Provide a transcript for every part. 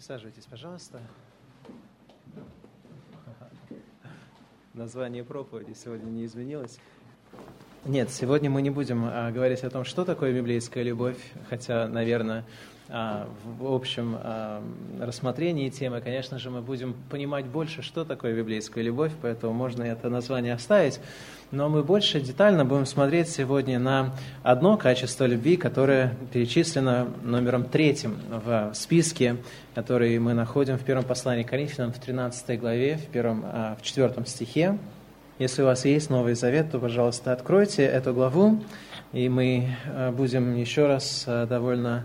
Присаживайтесь, пожалуйста. Название проповеди сегодня не изменилось. Нет, сегодня мы не будем а, говорить о том, что такое библейская любовь, хотя, наверное, а, в общем а, рассмотрении темы, конечно же, мы будем понимать больше, что такое библейская любовь, поэтому можно это название оставить. Но мы больше детально будем смотреть сегодня на одно качество любви, которое перечислено номером третьим в списке, который мы находим в первом послании к Коринфянам в 13 главе, в, первом, в 4 стихе. Если у вас есть Новый Завет, то, пожалуйста, откройте эту главу, и мы э, будем еще раз э, довольно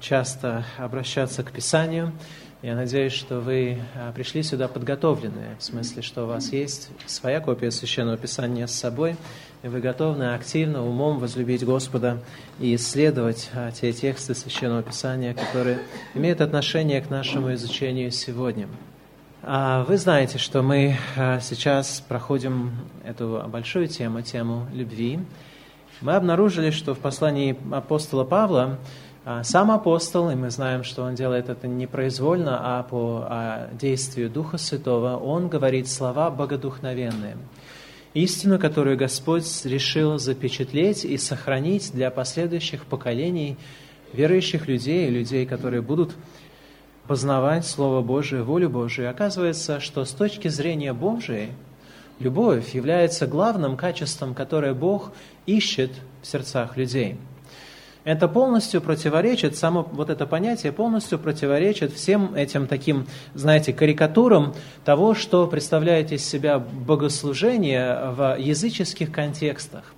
часто обращаться к Писанию. Я надеюсь, что вы э, пришли сюда подготовленные, в смысле, что у вас есть своя копия Священного Писания с собой, и вы готовы активно, умом возлюбить Господа и исследовать те тексты Священного Писания, которые имеют отношение к нашему изучению сегодня. А, вы знаете, что мы а, сейчас проходим эту большую тему, тему любви. Мы обнаружили, что в послании апостола Павла а, сам апостол, и мы знаем, что он делает это не произвольно, а по действию Духа Святого, он говорит слова богодухновенные. Истину, которую Господь решил запечатлеть и сохранить для последующих поколений верующих людей, людей, которые будут познавать Слово Божие, волю Божию. оказывается, что с точки зрения Божией, любовь является главным качеством, которое Бог ищет в сердцах людей. Это полностью противоречит, само вот это понятие полностью противоречит всем этим таким, знаете, карикатурам того, что представляет из себя богослужение в языческих контекстах.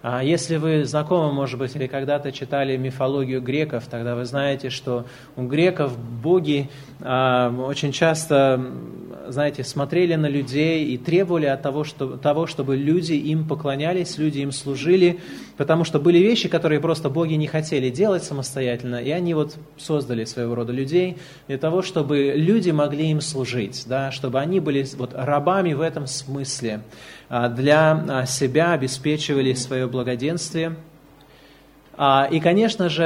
А если вы знакомы, может быть, или когда-то читали мифологию греков, тогда вы знаете, что у греков боги а, очень часто, знаете, смотрели на людей и требовали от того, что, того, чтобы люди им поклонялись, люди им служили, потому что были вещи, которые просто боги не хотели делать самостоятельно, и они вот создали своего рода людей для того, чтобы люди могли им служить, да, чтобы они были вот рабами в этом смысле. А, для а, себя обеспечивали свое благоденствие. А, и, конечно же,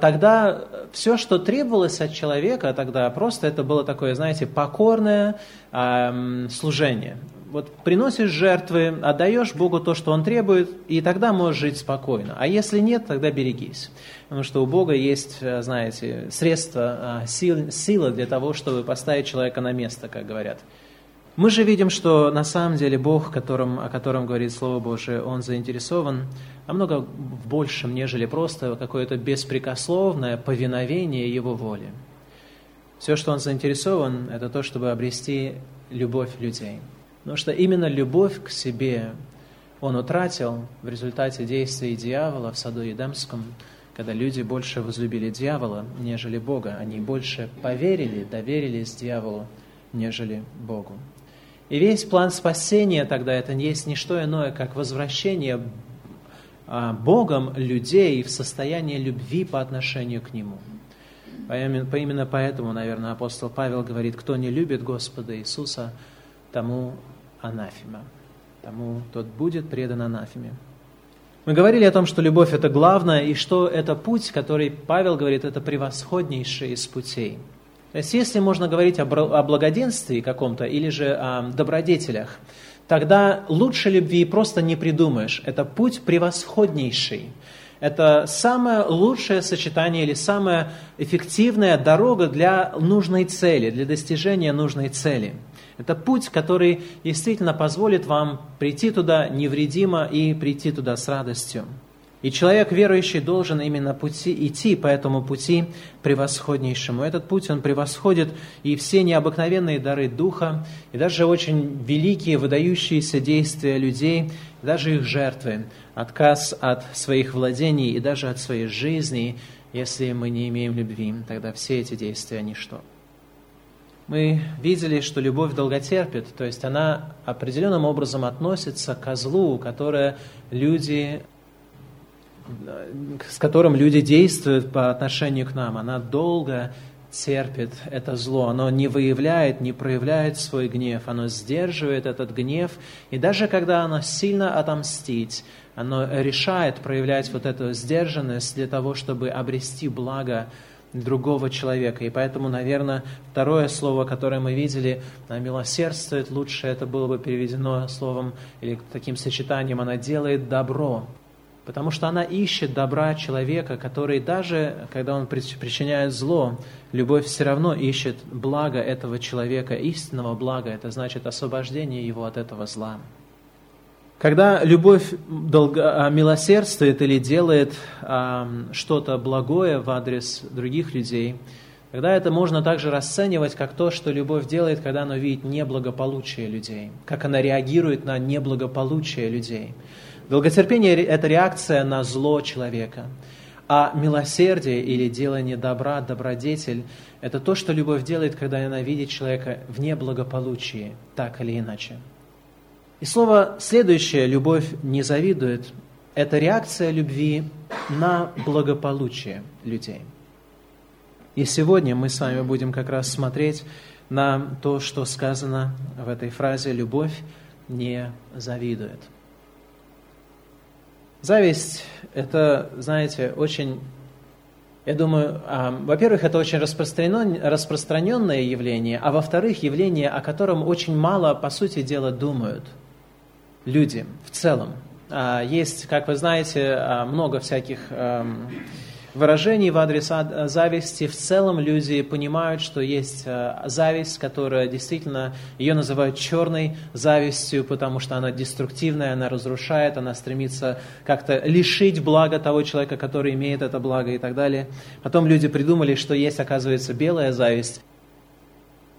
тогда все, что требовалось от человека, тогда просто это было такое, знаете, покорное служение. Вот приносишь жертвы, отдаешь Богу то, что Он требует, и тогда можешь жить спокойно. А если нет, тогда берегись. Потому что у Бога есть, знаете, средства, сил, сила для того, чтобы поставить человека на место, как говорят. Мы же видим, что на самом деле Бог, которым, о котором говорит Слово Божие, Он заинтересован намного в большем, нежели просто какое-то беспрекословное повиновение Его воле. Все, что Он заинтересован, это то, чтобы обрести любовь людей. Потому что именно любовь к себе Он утратил в результате действий дьявола в саду Едемском, когда люди больше возлюбили дьявола, нежели Бога. Они больше поверили, доверились дьяволу, нежели Богу. И весь план спасения тогда это не есть не что иное, как возвращение а, Богом людей в состояние любви по отношению к Нему. Именно поэтому, наверное, апостол Павел говорит, кто не любит Господа Иисуса, тому анафима, тому тот будет предан анафеме. Мы говорили о том, что любовь – это главное, и что это путь, который Павел говорит, это превосходнейший из путей – то есть, если можно говорить о благоденствии каком-то или же о добродетелях, тогда лучше любви просто не придумаешь. Это путь превосходнейший. Это самое лучшее сочетание или самая эффективная дорога для нужной цели, для достижения нужной цели. Это путь, который действительно позволит вам прийти туда невредимо и прийти туда с радостью. И человек верующий должен именно пути, идти по этому пути превосходнейшему. Этот путь, он превосходит и все необыкновенные дары Духа, и даже очень великие, выдающиеся действия людей, даже их жертвы, отказ от своих владений и даже от своей жизни, если мы не имеем любви, тогда все эти действия – ничто. Мы видели, что любовь долготерпит, то есть она определенным образом относится к злу, которое люди с которым люди действуют по отношению к нам, она долго терпит это зло, оно не выявляет, не проявляет свой гнев, оно сдерживает этот гнев, и даже когда оно сильно отомстить, оно решает проявлять вот эту сдержанность для того, чтобы обрести благо другого человека. И поэтому, наверное, второе слово, которое мы видели, милосердствует, лучше это было бы переведено словом или таким сочетанием, она делает добро. Потому что она ищет добра человека, который даже, когда он причиняет зло, любовь все равно ищет благо этого человека, истинного блага. Это значит освобождение его от этого зла. Когда любовь долго, а, милосердствует или делает а, что-то благое в адрес других людей, тогда это можно также расценивать как то, что любовь делает, когда она видит неблагополучие людей, как она реагирует на неблагополучие людей. Долготерпение – это реакция на зло человека. А милосердие или делание добра, добродетель – это то, что любовь делает, когда она видит человека в неблагополучии, так или иначе. И слово следующее «любовь не завидует» – это реакция любви на благополучие людей. И сегодня мы с вами будем как раз смотреть на то, что сказано в этой фразе «любовь не завидует». Зависть – это, знаете, очень, я думаю, а, во-первых, это очень распространенное явление, а во-вторых, явление, о котором очень мало, по сути дела, думают – люди в целом. А, есть, как вы знаете, а, много всяких эм, выражений в адрес зависти. В целом люди понимают, что есть э, зависть, которая действительно, ее называют черной завистью, потому что она деструктивная, она разрушает, она стремится как-то лишить блага того человека, который имеет это благо и так далее. Потом люди придумали, что есть, оказывается, белая зависть,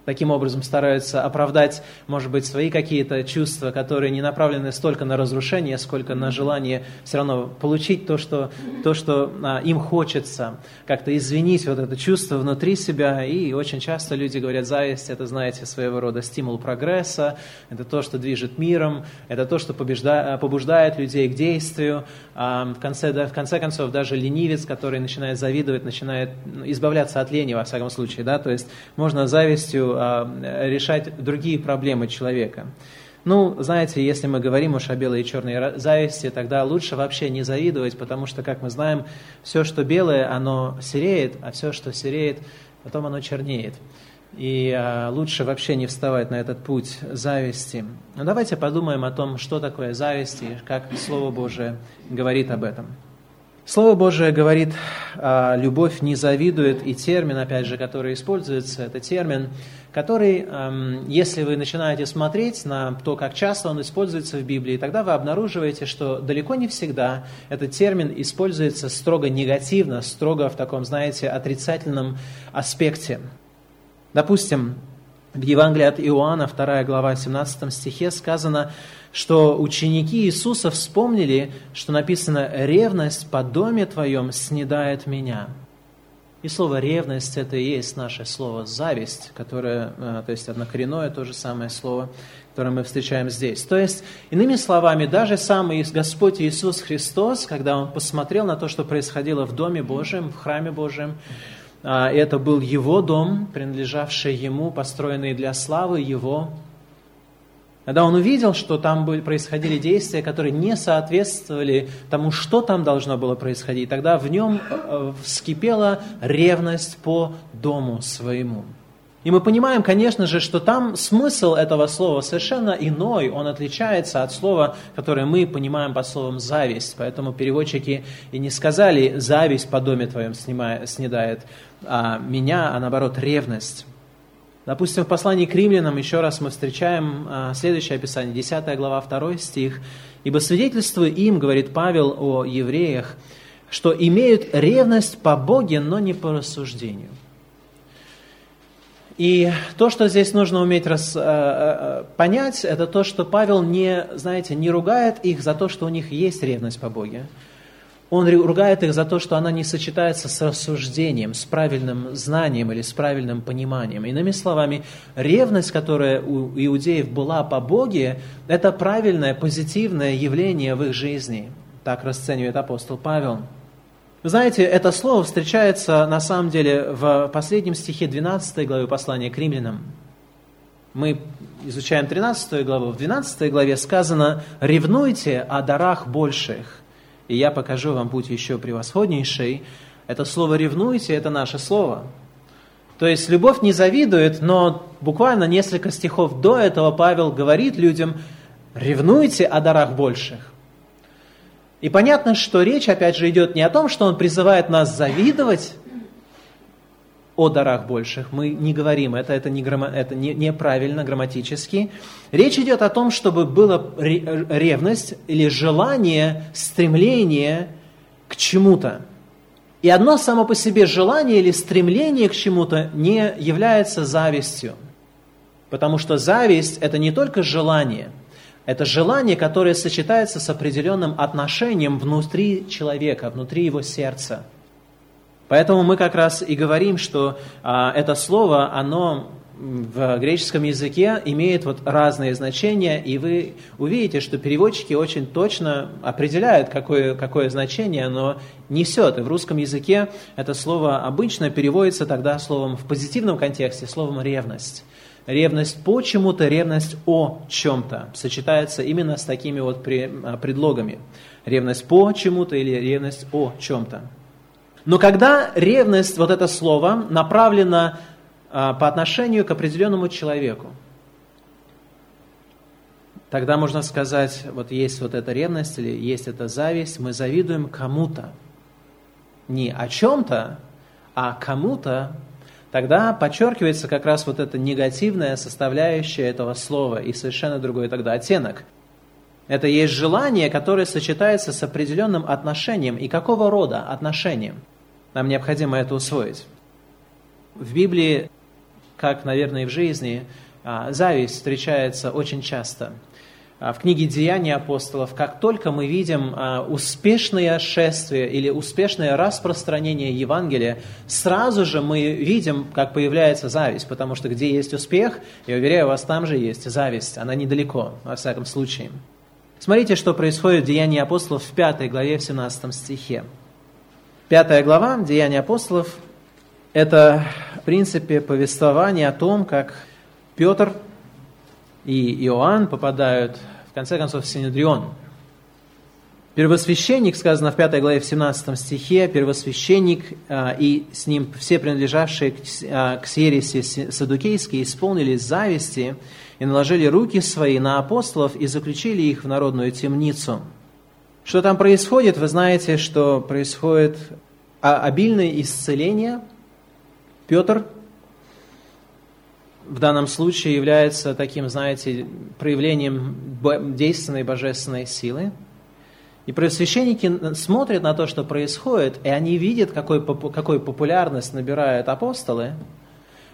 таким образом стараются оправдать, может быть, свои какие-то чувства, которые не направлены столько на разрушение, сколько на желание все равно получить то, что, то, что а, им хочется, как-то извинить вот это чувство внутри себя. И очень часто люди говорят, зависть – это, знаете, своего рода стимул прогресса, это то, что движет миром, это то, что побежда, побуждает людей к действию. А в, конце, да, в конце концов, даже ленивец, который начинает завидовать, начинает избавляться от лени, во всяком случае. Да? То есть можно завистью а, решать другие проблемы человека. Ну, знаете, если мы говорим уж о белой и черной зависти, тогда лучше вообще не завидовать, потому что, как мы знаем, все, что белое, оно сереет, а все, что сереет, потом оно чернеет. И а, лучше вообще не вставать на этот путь зависти. Но давайте подумаем о том, что такое зависть и как Слово Божие говорит об этом. Слово Божие говорит, а, любовь не завидует, и термин, опять же, который используется, это термин, который, если вы начинаете смотреть на то, как часто он используется в Библии, тогда вы обнаруживаете, что далеко не всегда этот термин используется строго негативно, строго в таком, знаете, отрицательном аспекте. Допустим, в Евангелии от Иоанна, 2 глава, 17 стихе сказано, что ученики Иисуса вспомнили, что написано «ревность по доме твоем снедает меня». И слово «ревность» – это и есть наше слово «зависть», которое, э, то есть однокоренное то же самое слово, которое мы встречаем здесь. То есть, иными словами, даже сам Господь Иисус Христос, когда Он посмотрел на то, что происходило в Доме Божьем, в Храме Божьем, а, это был Его дом, принадлежавший Ему, построенный для славы Его, когда он увидел, что там происходили действия, которые не соответствовали тому, что там должно было происходить, тогда в нем э, вскипела ревность по дому своему. И мы понимаем, конечно же, что там смысл этого слова совершенно иной, он отличается от слова, которое мы понимаем по словам «зависть». Поэтому переводчики и не сказали «зависть по доме твоем снедает а меня», а наоборот «ревность». Допустим, в послании к римлянам еще раз мы встречаем а, следующее описание, 10 глава, 2 стих. «Ибо свидетельствуя им, — говорит Павел о евреях, — что имеют ревность по Боге, но не по рассуждению». И то, что здесь нужно уметь рас, э, э, понять, это то, что Павел не, знаете, не ругает их за то, что у них есть ревность по Боге, он ругает их за то, что она не сочетается с рассуждением, с правильным знанием или с правильным пониманием. Иными словами, ревность, которая у иудеев была по Боге, это правильное, позитивное явление в их жизни. Так расценивает апостол Павел. Вы знаете, это слово встречается на самом деле в последнем стихе 12 главы послания к римлянам. Мы изучаем 13 главу. В 12 главе сказано «Ревнуйте о дарах больших, и я покажу вам путь еще превосходнейший. Это слово «ревнуйте» – это наше слово. То есть любовь не завидует, но буквально несколько стихов до этого Павел говорит людям «ревнуйте о дарах больших». И понятно, что речь, опять же, идет не о том, что он призывает нас завидовать о дарах больших. Мы не говорим это, это, не, это не, неправильно грамматически. Речь идет о том, чтобы была ревность или желание, стремление к чему-то. И одно само по себе желание или стремление к чему-то не является завистью. Потому что зависть – это не только желание – это желание, которое сочетается с определенным отношением внутри человека, внутри его сердца. Поэтому мы как раз и говорим, что а, это слово, оно в греческом языке имеет вот разные значения, и вы увидите, что переводчики очень точно определяют, какое, какое значение оно несет. И в русском языке это слово обычно переводится тогда словом в позитивном контексте, словом «ревность». Ревность по чему-то, ревность о чем-то сочетается именно с такими вот а, предлогами. Ревность по чему-то или ревность о чем-то. Но когда ревность, вот это слово, направлено а, по отношению к определенному человеку, тогда можно сказать, вот есть вот эта ревность или есть эта зависть, мы завидуем кому-то. Не о чем-то, а кому-то, тогда подчеркивается как раз вот эта негативная составляющая этого слова и совершенно другой тогда оттенок. Это есть желание, которое сочетается с определенным отношением. И какого рода отношением? Нам необходимо это усвоить. В Библии, как, наверное, и в жизни, а, зависть встречается очень часто – а, в книге «Деяния апостолов», как только мы видим а, успешное шествие или успешное распространение Евангелия, сразу же мы видим, как появляется зависть, потому что где есть успех, я уверяю вас, там же есть зависть, она недалеко, во всяком случае. Смотрите, что происходит в Деянии апостолов в 5 главе, в 17 стихе. Пятая глава Деяния апостолов – это, в принципе, повествование о том, как Петр – и Иоанн попадают, в конце концов, в Синедрион. Первосвященник, сказано в 5 главе в 17 стихе, первосвященник а, и с ним все принадлежавшие к, а, к садукейские исполнили зависти и наложили руки свои на апостолов и заключили их в народную темницу. Что там происходит? Вы знаете, что происходит обильное исцеление. Петр в данном случае является таким, знаете, проявлением действенной божественной силы. И священники смотрят на то, что происходит, и они видят, какой, какой популярность набирают апостолы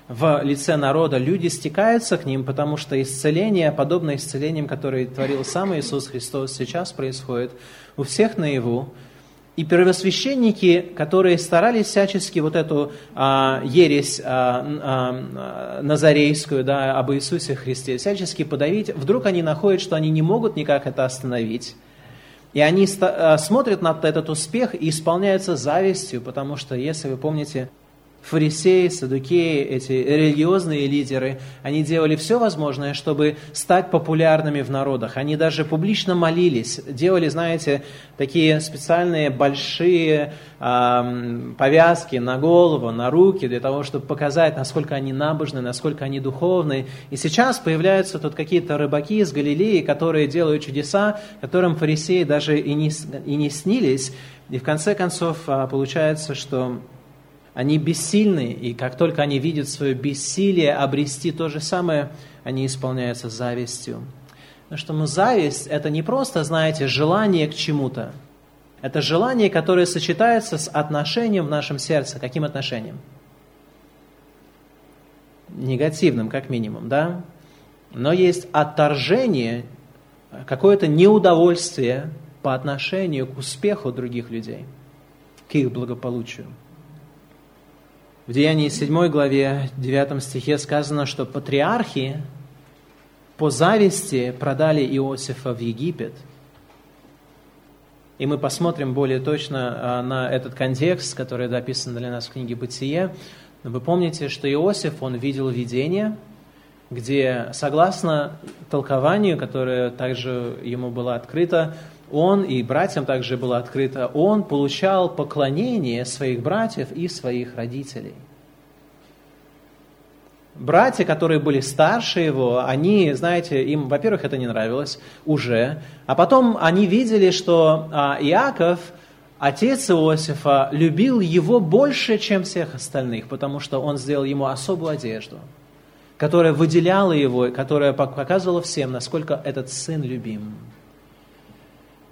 в лице народа. Люди стекаются к ним, потому что исцеление, подобное исцелениям, которые творил сам Иисус Христос, сейчас происходит у всех наяву. И первосвященники, которые старались всячески вот эту а, ересь а, а, назарейскую да, об Иисусе Христе всячески подавить, вдруг они находят, что они не могут никак это остановить. И они а, смотрят на этот успех и исполняются завистью, потому что, если вы помните, фарисеи, садукеи, эти религиозные лидеры, они делали все возможное, чтобы стать популярными в народах. Они даже публично молились, делали, знаете, такие специальные большие э, повязки на голову, на руки, для того, чтобы показать, насколько они набожны, насколько они духовны. И сейчас появляются тут какие-то рыбаки из Галилеи, которые делают чудеса, которым фарисеи даже и не, и не снились. И в конце концов а, получается, что они бессильны, и как только они видят свое бессилие обрести то же самое, они исполняются завистью. Потому что ну, зависть – это не просто, знаете, желание к чему-то. Это желание, которое сочетается с отношением в нашем сердце. Каким отношением? Негативным, как минимум, да? Но есть отторжение, какое-то неудовольствие по отношению к успеху других людей, к их благополучию. В Деянии 7 главе 9 стихе сказано, что патриархи по зависти продали Иосифа в Египет. И мы посмотрим более точно а, на этот контекст, который записан для нас в книге «Бытие». Но вы помните, что Иосиф, он видел видение, где, согласно толкованию, которое также ему было открыто, он, и братьям также было открыто, он получал поклонение своих братьев и своих родителей. Братья, которые были старше его, они, знаете, им, во-первых, это не нравилось уже, а потом они видели, что а, Иаков, отец Иосифа, любил его больше, чем всех остальных, потому что он сделал ему особую одежду, которая выделяла его, которая показывала всем, насколько этот сын любим.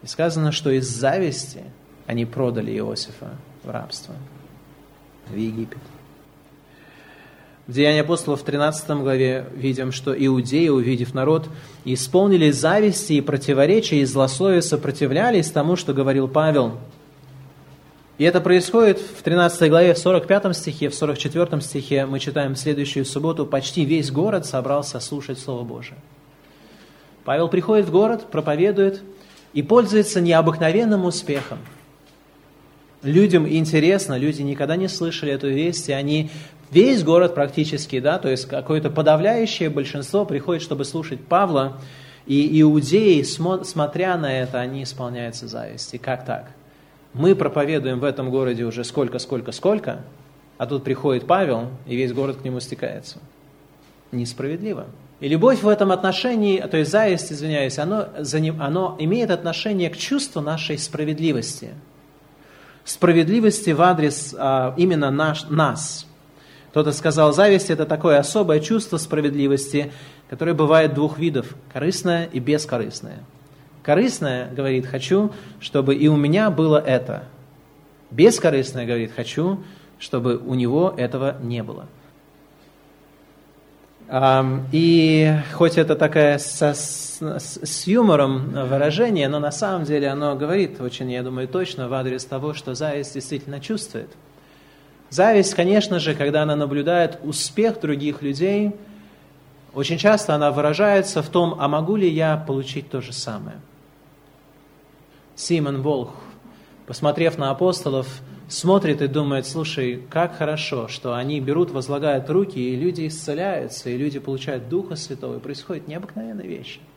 И сказано, что из зависти они продали Иосифа в рабство в Египет. В Деянии апостолов в 13 главе видим, что иудеи, увидев народ, исполнили зависти и противоречия, и злословия сопротивлялись тому, что говорил Павел. И это происходит в 13 главе, в 45 стихе, в 44 стихе мы читаем в следующую субботу, почти весь город собрался слушать Слово Божие. Павел приходит в город, проповедует и пользуется необыкновенным успехом. Людям интересно, люди никогда не слышали эту весть, и они Весь город практически, да, то есть какое-то подавляющее большинство приходит, чтобы слушать Павла, и иудеи, смотря на это, они исполняются зависти. Как так? Мы проповедуем в этом городе уже сколько, сколько, сколько, а тут приходит Павел, и весь город к нему стекается. Несправедливо. И любовь в этом отношении, то есть зависть, извиняюсь, оно, оно имеет отношение к чувству нашей справедливости. Справедливости в адрес а, именно наш, нас – кто-то сказал, зависть – это такое особое чувство справедливости, которое бывает двух видов – корыстное и бескорыстное. Корыстное говорит «хочу, чтобы и у меня было это». Бескорыстное говорит «хочу, чтобы у него этого не было». И хоть это такая со, с, с юмором выражение, но на самом деле оно говорит очень, я думаю, точно в адрес того, что зависть действительно чувствует – Зависть, конечно же, когда она наблюдает успех других людей, очень часто она выражается в том, а могу ли я получить то же самое. Симон Волх, посмотрев на апостолов, смотрит и думает, слушай, как хорошо, что они берут, возлагают руки, и люди исцеляются, и люди получают Духа Святого, и происходят необыкновенные вещи –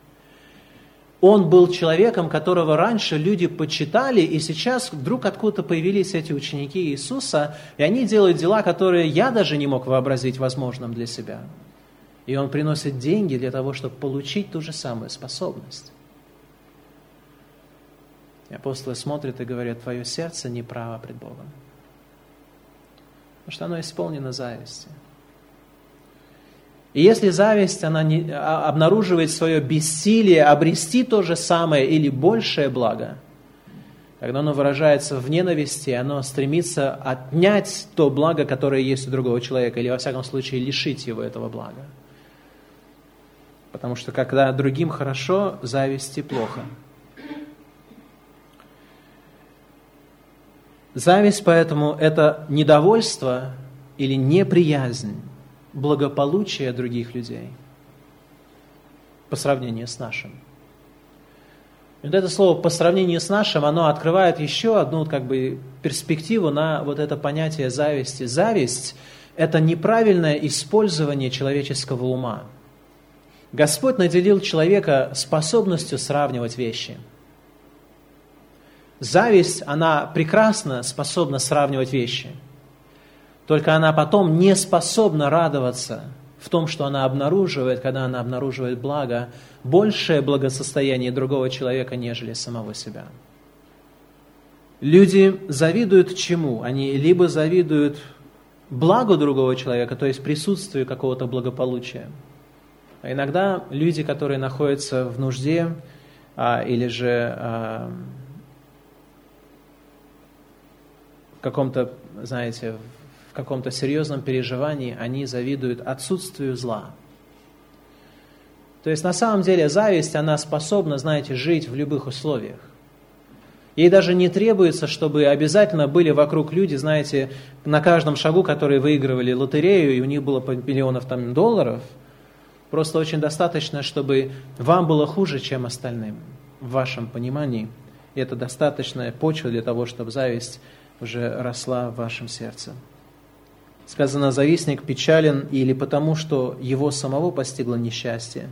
он был человеком, которого раньше люди почитали, и сейчас вдруг откуда-то появились эти ученики Иисуса, и они делают дела, которые я даже не мог вообразить возможным для себя. И он приносит деньги для того, чтобы получить ту же самую способность. И апостолы смотрят и говорят, твое сердце неправо пред Богом. Потому что оно исполнено завистью. И если зависть, она не, а, обнаруживает свое бессилие обрести то же самое или большее благо, когда оно выражается в ненависти, оно стремится отнять то благо, которое есть у другого человека, или во всяком случае лишить его этого блага. Потому что когда другим хорошо, зависти плохо. Зависть поэтому это недовольство или неприязнь благополучия других людей по сравнению с нашим. И вот это слово «по сравнению с нашим», оно открывает еще одну как бы, перспективу на вот это понятие зависти. Зависть – это неправильное использование человеческого ума. Господь наделил человека способностью сравнивать вещи. Зависть, она прекрасно способна сравнивать вещи – только она потом не способна радоваться в том, что она обнаруживает, когда она обнаруживает благо, большее благосостояние другого человека, нежели самого себя. Люди завидуют чему? Они либо завидуют благу другого человека, то есть присутствию какого-то благополучия. А иногда люди, которые находятся в нужде а, или же а, в каком-то, знаете, каком-то серьезном переживании, они завидуют отсутствию зла. То есть на самом деле зависть, она способна, знаете, жить в любых условиях. Ей даже не требуется, чтобы обязательно были вокруг люди, знаете, на каждом шагу, которые выигрывали лотерею, и у них было по миллионов там долларов. Просто очень достаточно, чтобы вам было хуже, чем остальным, в вашем понимании. И это достаточная почва для того, чтобы зависть уже росла в вашем сердце. Сказано, завистник печален или потому, что его самого постигло несчастье,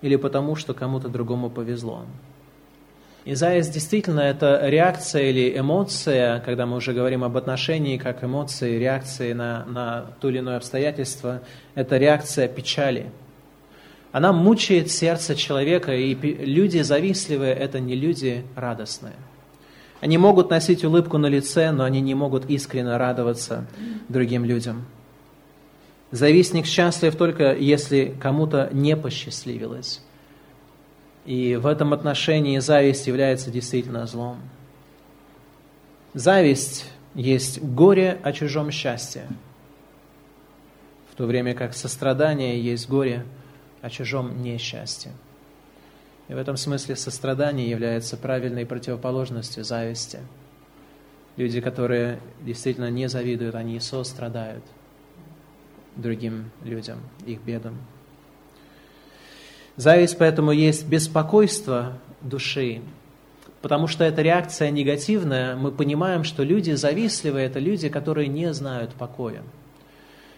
или потому, что кому-то другому повезло. И зависть действительно это реакция или эмоция, когда мы уже говорим об отношении как эмоции, реакции на, на то или иное обстоятельство, это реакция печали. Она мучает сердце человека, и люди завистливые – это не люди радостные. Они могут носить улыбку на лице, но они не могут искренне радоваться другим людям. Завистник счастлив только, если кому-то не посчастливилось. И в этом отношении зависть является действительно злом. Зависть есть горе о чужом счастье, в то время как сострадание есть горе о чужом несчастье. И в этом смысле сострадание является правильной противоположностью зависти. Люди, которые действительно не завидуют, они сострадают другим людям, их бедам. Зависть поэтому есть беспокойство души, потому что эта реакция негативная. Мы понимаем, что люди завистливые – это люди, которые не знают покоя.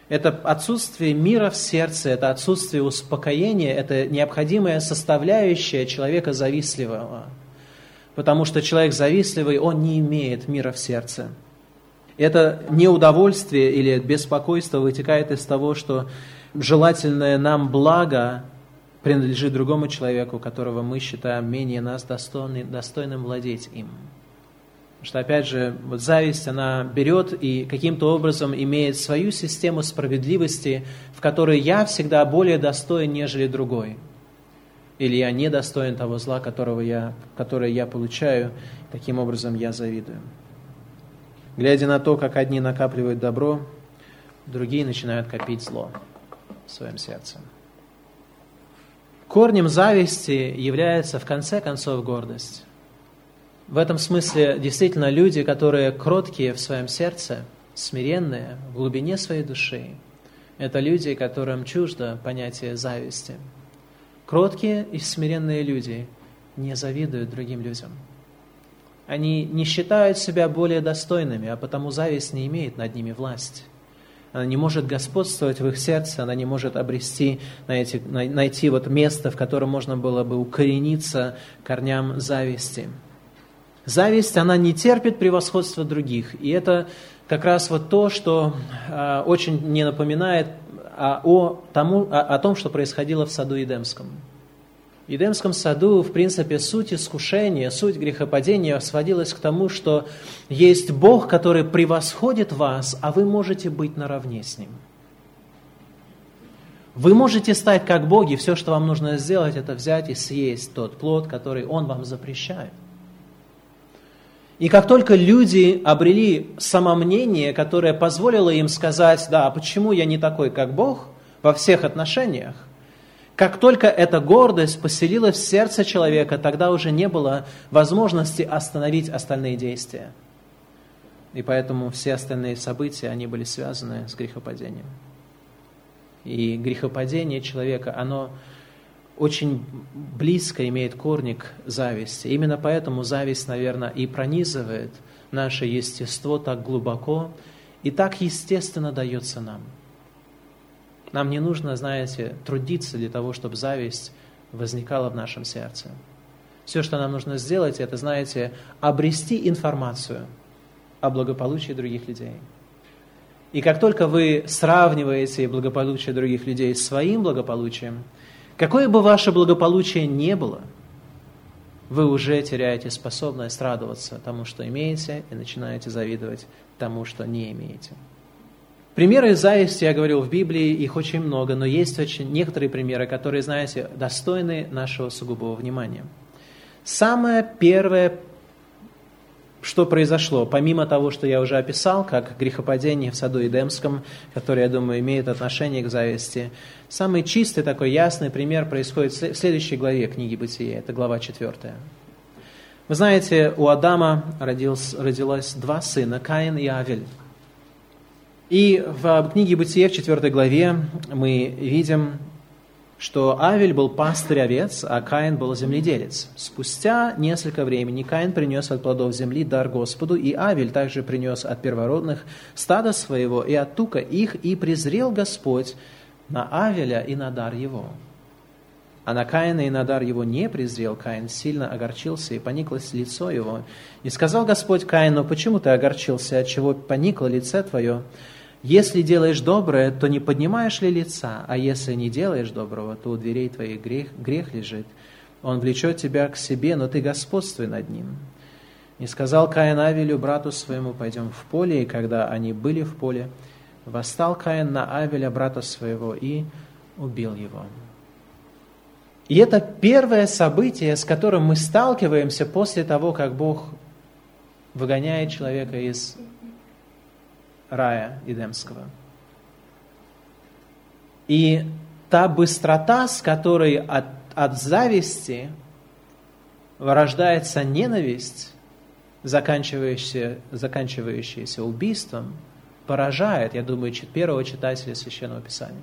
Это отсутствие мира в сердце, это отсутствие успокоения, это необходимая составляющая человека завистливого. Потому что человек завистливый, он не имеет мира в сердце. Это неудовольствие или беспокойство вытекает из того, что желательное нам благо принадлежит другому человеку, которого мы считаем менее нас достойным, достойным владеть им. Что, опять же, вот зависть, она берет и каким-то образом имеет свою систему справедливости, в которой я всегда более достоин, нежели другой. Или я недостоин того зла, которого я, которое я получаю, таким образом я завидую. Глядя на то, как одни накапливают добро, другие начинают копить зло в своем сердце. Корнем зависти является в конце концов гордость. В этом смысле действительно люди, которые кроткие в своем сердце, смиренные в глубине своей души, это люди, которым чуждо понятие зависти. Кроткие и смиренные люди не завидуют другим людям. Они не считают себя более достойными, а потому зависть не имеет над ними власть она не может господствовать в их сердце, она не может обрести, найти, найти вот место, в котором можно было бы укорениться корням зависти. Зависть, она не терпит превосходства других, и это как раз вот то, что э, очень не напоминает о, о, тому, о, о том, что происходило в саду Едемском. В Едемском саду, в принципе, суть искушения, суть грехопадения сводилась к тому, что есть Бог, который превосходит вас, а вы можете быть наравне с Ним. Вы можете стать как боги, все, что вам нужно сделать, это взять и съесть тот плод, который Он вам запрещает. И как только люди обрели самомнение, которое позволило им сказать, да, а почему я не такой, как Бог, во всех отношениях, как только эта гордость поселилась в сердце человека, тогда уже не было возможности остановить остальные действия. И поэтому все остальные события, они были связаны с грехопадением. И грехопадение человека, оно очень близко имеет корни к зависти. Именно поэтому зависть, наверное, и пронизывает наше естество так глубоко и так естественно дается нам – нам не нужно, знаете, трудиться для того, чтобы зависть возникала в нашем сердце. Все, что нам нужно сделать, это, знаете, обрести информацию о благополучии других людей. И как только вы сравниваете благополучие других людей с своим благополучием, какое бы ваше благополучие не было, вы уже теряете способность радоваться тому, что имеете, и начинаете завидовать тому, что не имеете. Примеры зависти, я говорил, в Библии их очень много, но есть очень некоторые примеры, которые, знаете, достойны нашего сугубого внимания. Самое первое, что произошло, помимо того, что я уже описал, как грехопадение в саду Эдемском, которое, я думаю, имеет отношение к зависти, самый чистый такой ясный пример происходит в следующей главе книги Бытия, это глава 4. Вы знаете, у Адама родилось, родилось два сына, Каин и Авель. И в книге Бытия, в 4 главе, мы видим, что Авель был пастырь овец, а Каин был земледелец. Спустя несколько времени Каин принес от плодов земли дар Господу, и Авель также принес от первородных стада своего и от тука их, и презрел Господь на Авеля и на дар его. А на Каина и на дар его не презрел, Каин сильно огорчился, и пониклось лицо его. И сказал Господь Каину, почему ты огорчился, от чего поникло лице твое? Если делаешь доброе, то не поднимаешь ли лица, а если не делаешь доброго, то у дверей твоих грех, грех лежит. Он влечет тебя к себе, но ты господствуй над ним. И сказал Каин Авелю, брату своему, пойдем в поле, и когда они были в поле, восстал Каин на Авеля, брата своего, и убил его. И это первое событие, с которым мы сталкиваемся после того, как Бог выгоняет человека из рая Эдемского. И та быстрота, с которой от, от зависти вырождается ненависть, заканчивающаяся, заканчивающаяся убийством, поражает, я думаю, первого читателя Священного Писания.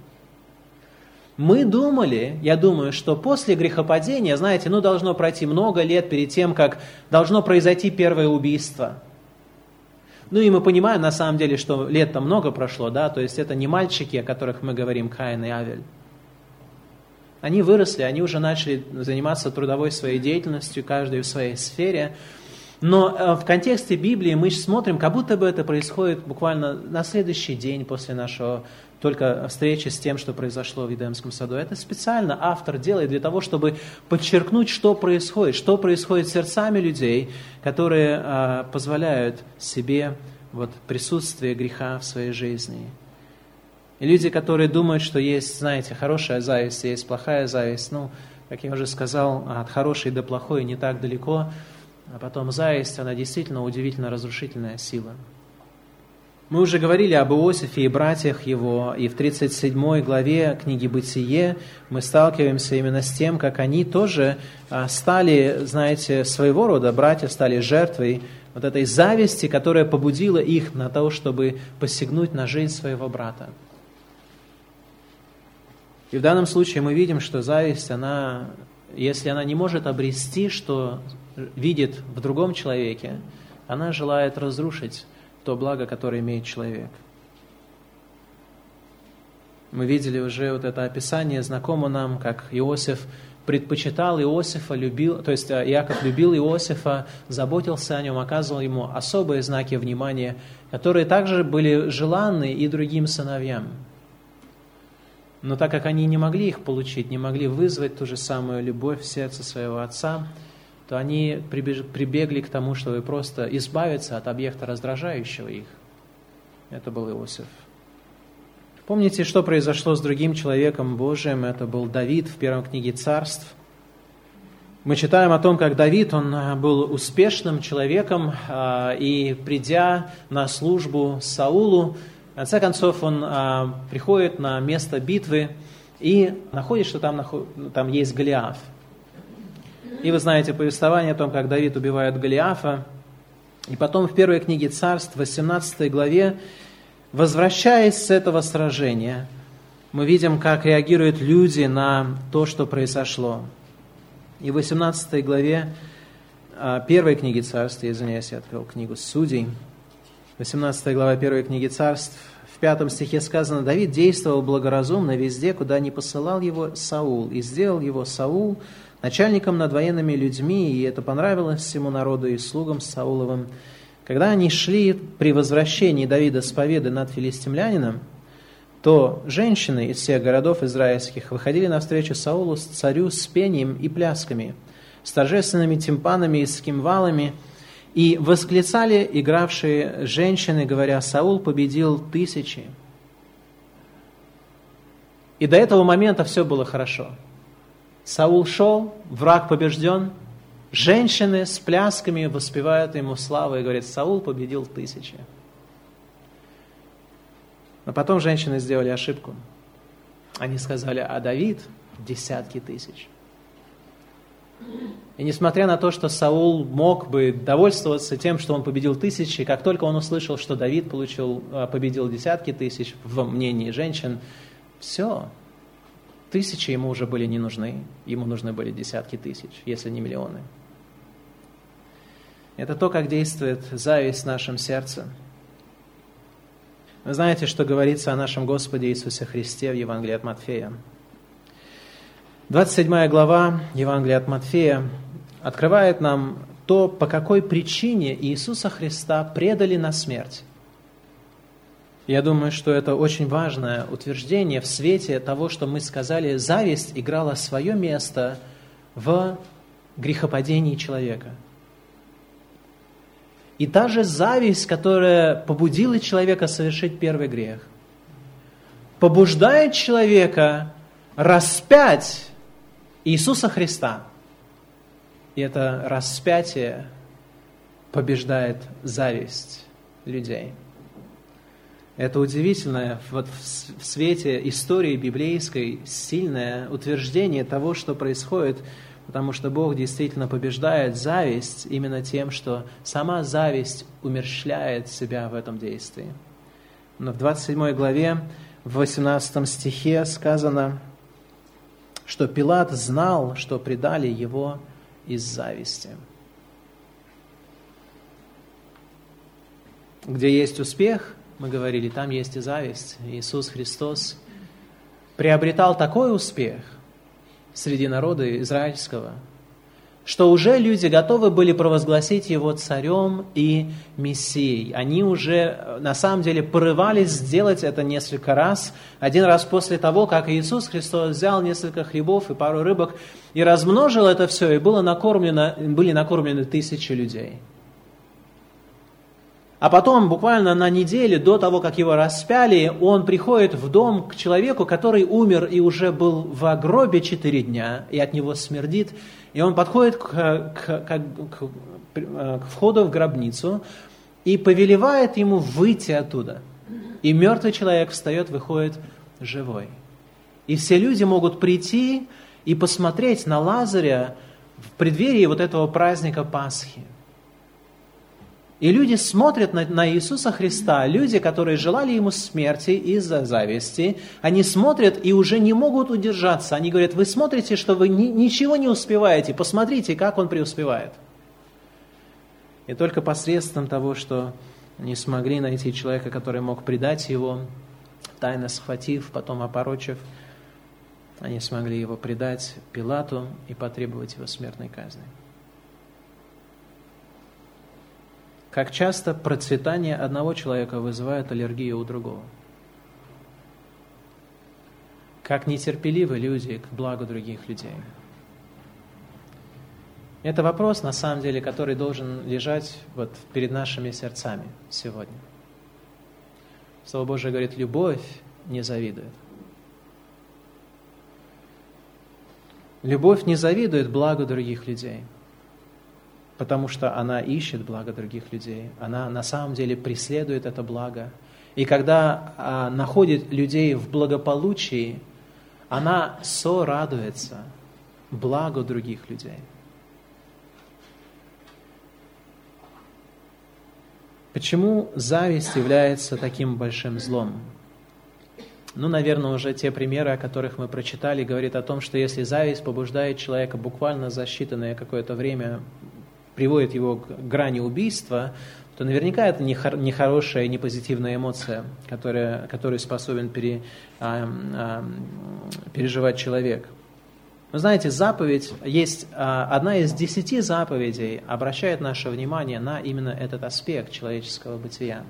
Мы думали, я думаю, что после грехопадения, знаете, ну должно пройти много лет перед тем, как должно произойти первое убийство. Ну и мы понимаем на самом деле, что лет-то много прошло, да, то есть это не мальчики, о которых мы говорим, Каин и Авель. Они выросли, они уже начали заниматься трудовой своей деятельностью, каждый в своей сфере. Но э, в контексте Библии мы смотрим, как будто бы это происходит буквально на следующий день после нашего только встречи с тем, что произошло в Едемском саду. Это специально автор делает для того, чтобы подчеркнуть, что происходит, что происходит с сердцами людей, которые а, позволяют себе вот, присутствие греха в своей жизни. И люди, которые думают, что есть, знаете, хорошая зависть, есть плохая зависть, ну, как я уже сказал, от хорошей до плохой не так далеко, а потом зависть, она действительно удивительно разрушительная сила. Мы уже говорили об Иосифе и братьях его, и в 37 главе книги «Бытие» мы сталкиваемся именно с тем, как они тоже а, стали, знаете, своего рода, братья стали жертвой вот этой зависти, которая побудила их на то, чтобы посягнуть на жизнь своего брата. И в данном случае мы видим, что зависть, она, если она не может обрести, что видит в другом человеке, она желает разрушить то благо, которое имеет человек. Мы видели уже вот это описание, знакомо нам, как Иосиф предпочитал Иосифа, любил, то есть э, Иаков любил Иосифа, заботился о нем, оказывал ему особые знаки внимания, которые также были желанны и другим сыновьям. Но так как они не могли их получить, не могли вызвать ту же самую любовь в сердце своего отца, то они прибегли к тому, чтобы просто избавиться от объекта, раздражающего их. Это был Иосиф. Помните, что произошло с другим человеком Божиим? Это был Давид в первой книге царств. Мы читаем о том, как Давид, он а, был успешным человеком, а, и придя на службу Саулу, в конце концов он а, приходит на место битвы и находит, что там, там есть Голиаф – и вы знаете повествование о том, как Давид убивает Голиафа. И потом в первой книге Царств, 18 главе, возвращаясь с этого сражения, мы видим, как реагируют люди на то, что произошло. И в 18 главе а, первой книги Царств, я извиняюсь, я открыл книгу Судей, 18 глава первой книги Царств, в пятом стихе сказано, Давид действовал благоразумно везде, куда не посылал его Саул, и сделал его Саул начальником над военными людьми, и это понравилось всему народу и слугам Сауловым. Когда они шли при возвращении Давида с победы над филистимлянином, то женщины из всех городов израильских выходили навстречу Саулу с царю с пением и плясками, с торжественными тимпанами и с кимвалами, и восклицали игравшие женщины, говоря, «Саул победил тысячи». И до этого момента все было хорошо – Саул шел, враг побежден, женщины с плясками воспевают ему славу и говорят, Саул победил тысячи. Но потом женщины сделали ошибку. Они сказали, а Давид десятки тысяч. И несмотря на то, что Саул мог бы довольствоваться тем, что он победил тысячи, как только он услышал, что Давид получил, а, победил десятки тысяч, в мнении женщин, все, Тысячи ему уже были не нужны, ему нужны были десятки тысяч, если не миллионы. Это то, как действует зависть в нашем сердце. Вы знаете, что говорится о нашем Господе Иисусе Христе в Евангелии от Матфея. 27 глава Евангелия от Матфея открывает нам то, по какой причине Иисуса Христа предали на смерть. Я думаю, что это очень важное утверждение в свете того, что мы сказали, зависть играла свое место в грехопадении человека. И та же зависть, которая побудила человека совершить первый грех, побуждает человека распять Иисуса Христа. И это распятие побеждает зависть людей. Это удивительное вот в свете истории библейской сильное утверждение того, что происходит, потому что Бог действительно побеждает зависть именно тем, что сама зависть умерщвляет себя в этом действии. Но в 27 главе, в 18 стихе сказано, что Пилат знал, что предали его из зависти. Где есть успех, мы говорили, там есть и зависть. Иисус Христос приобретал такой успех среди народа израильского, что уже люди готовы были провозгласить его царем и мессией. Они уже на самом деле порывались сделать это несколько раз. Один раз после того, как Иисус Христос взял несколько хлебов и пару рыбок и размножил это все, и было накормлено, были накормлены тысячи людей – а потом, буквально на неделе до того, как его распяли, он приходит в дом к человеку, который умер и уже был в гробе четыре дня, и от него смердит. И он подходит к, к, к, к, к входу в гробницу и повелевает ему выйти оттуда. И мертвый человек встает, выходит живой. И все люди могут прийти и посмотреть на Лазаря в преддверии вот этого праздника Пасхи. И люди смотрят на, на Иисуса Христа, люди, которые желали Ему смерти из-за зависти, они смотрят и уже не могут удержаться. Они говорят, вы смотрите, что вы ни, ничего не успеваете, посмотрите, как Он преуспевает. И только посредством того, что не смогли найти человека, который мог предать Его, тайно схватив, потом опорочив, они смогли Его предать Пилату и потребовать Его смертной казни. Как часто процветание одного человека вызывает аллергию у другого. Как нетерпеливы люди к благу других людей. Это вопрос, на самом деле, который должен лежать вот перед нашими сердцами сегодня. Слово Божие говорит, любовь не завидует. Любовь не завидует благу других людей – потому что она ищет благо других людей. Она на самом деле преследует это благо. И когда а, находит людей в благополучии, она сорадуется благу других людей. Почему зависть является таким большим злом? Ну, наверное, уже те примеры, о которых мы прочитали, говорят о том, что если зависть побуждает человека буквально за считанное какое-то время приводит его к грани убийства, то наверняка это нехорошая, не позитивная эмоция, которая, которую способен пере, а, а, переживать человек. Вы знаете, заповедь есть а, одна из десяти заповедей, обращает наше внимание на именно этот аспект человеческого бытия.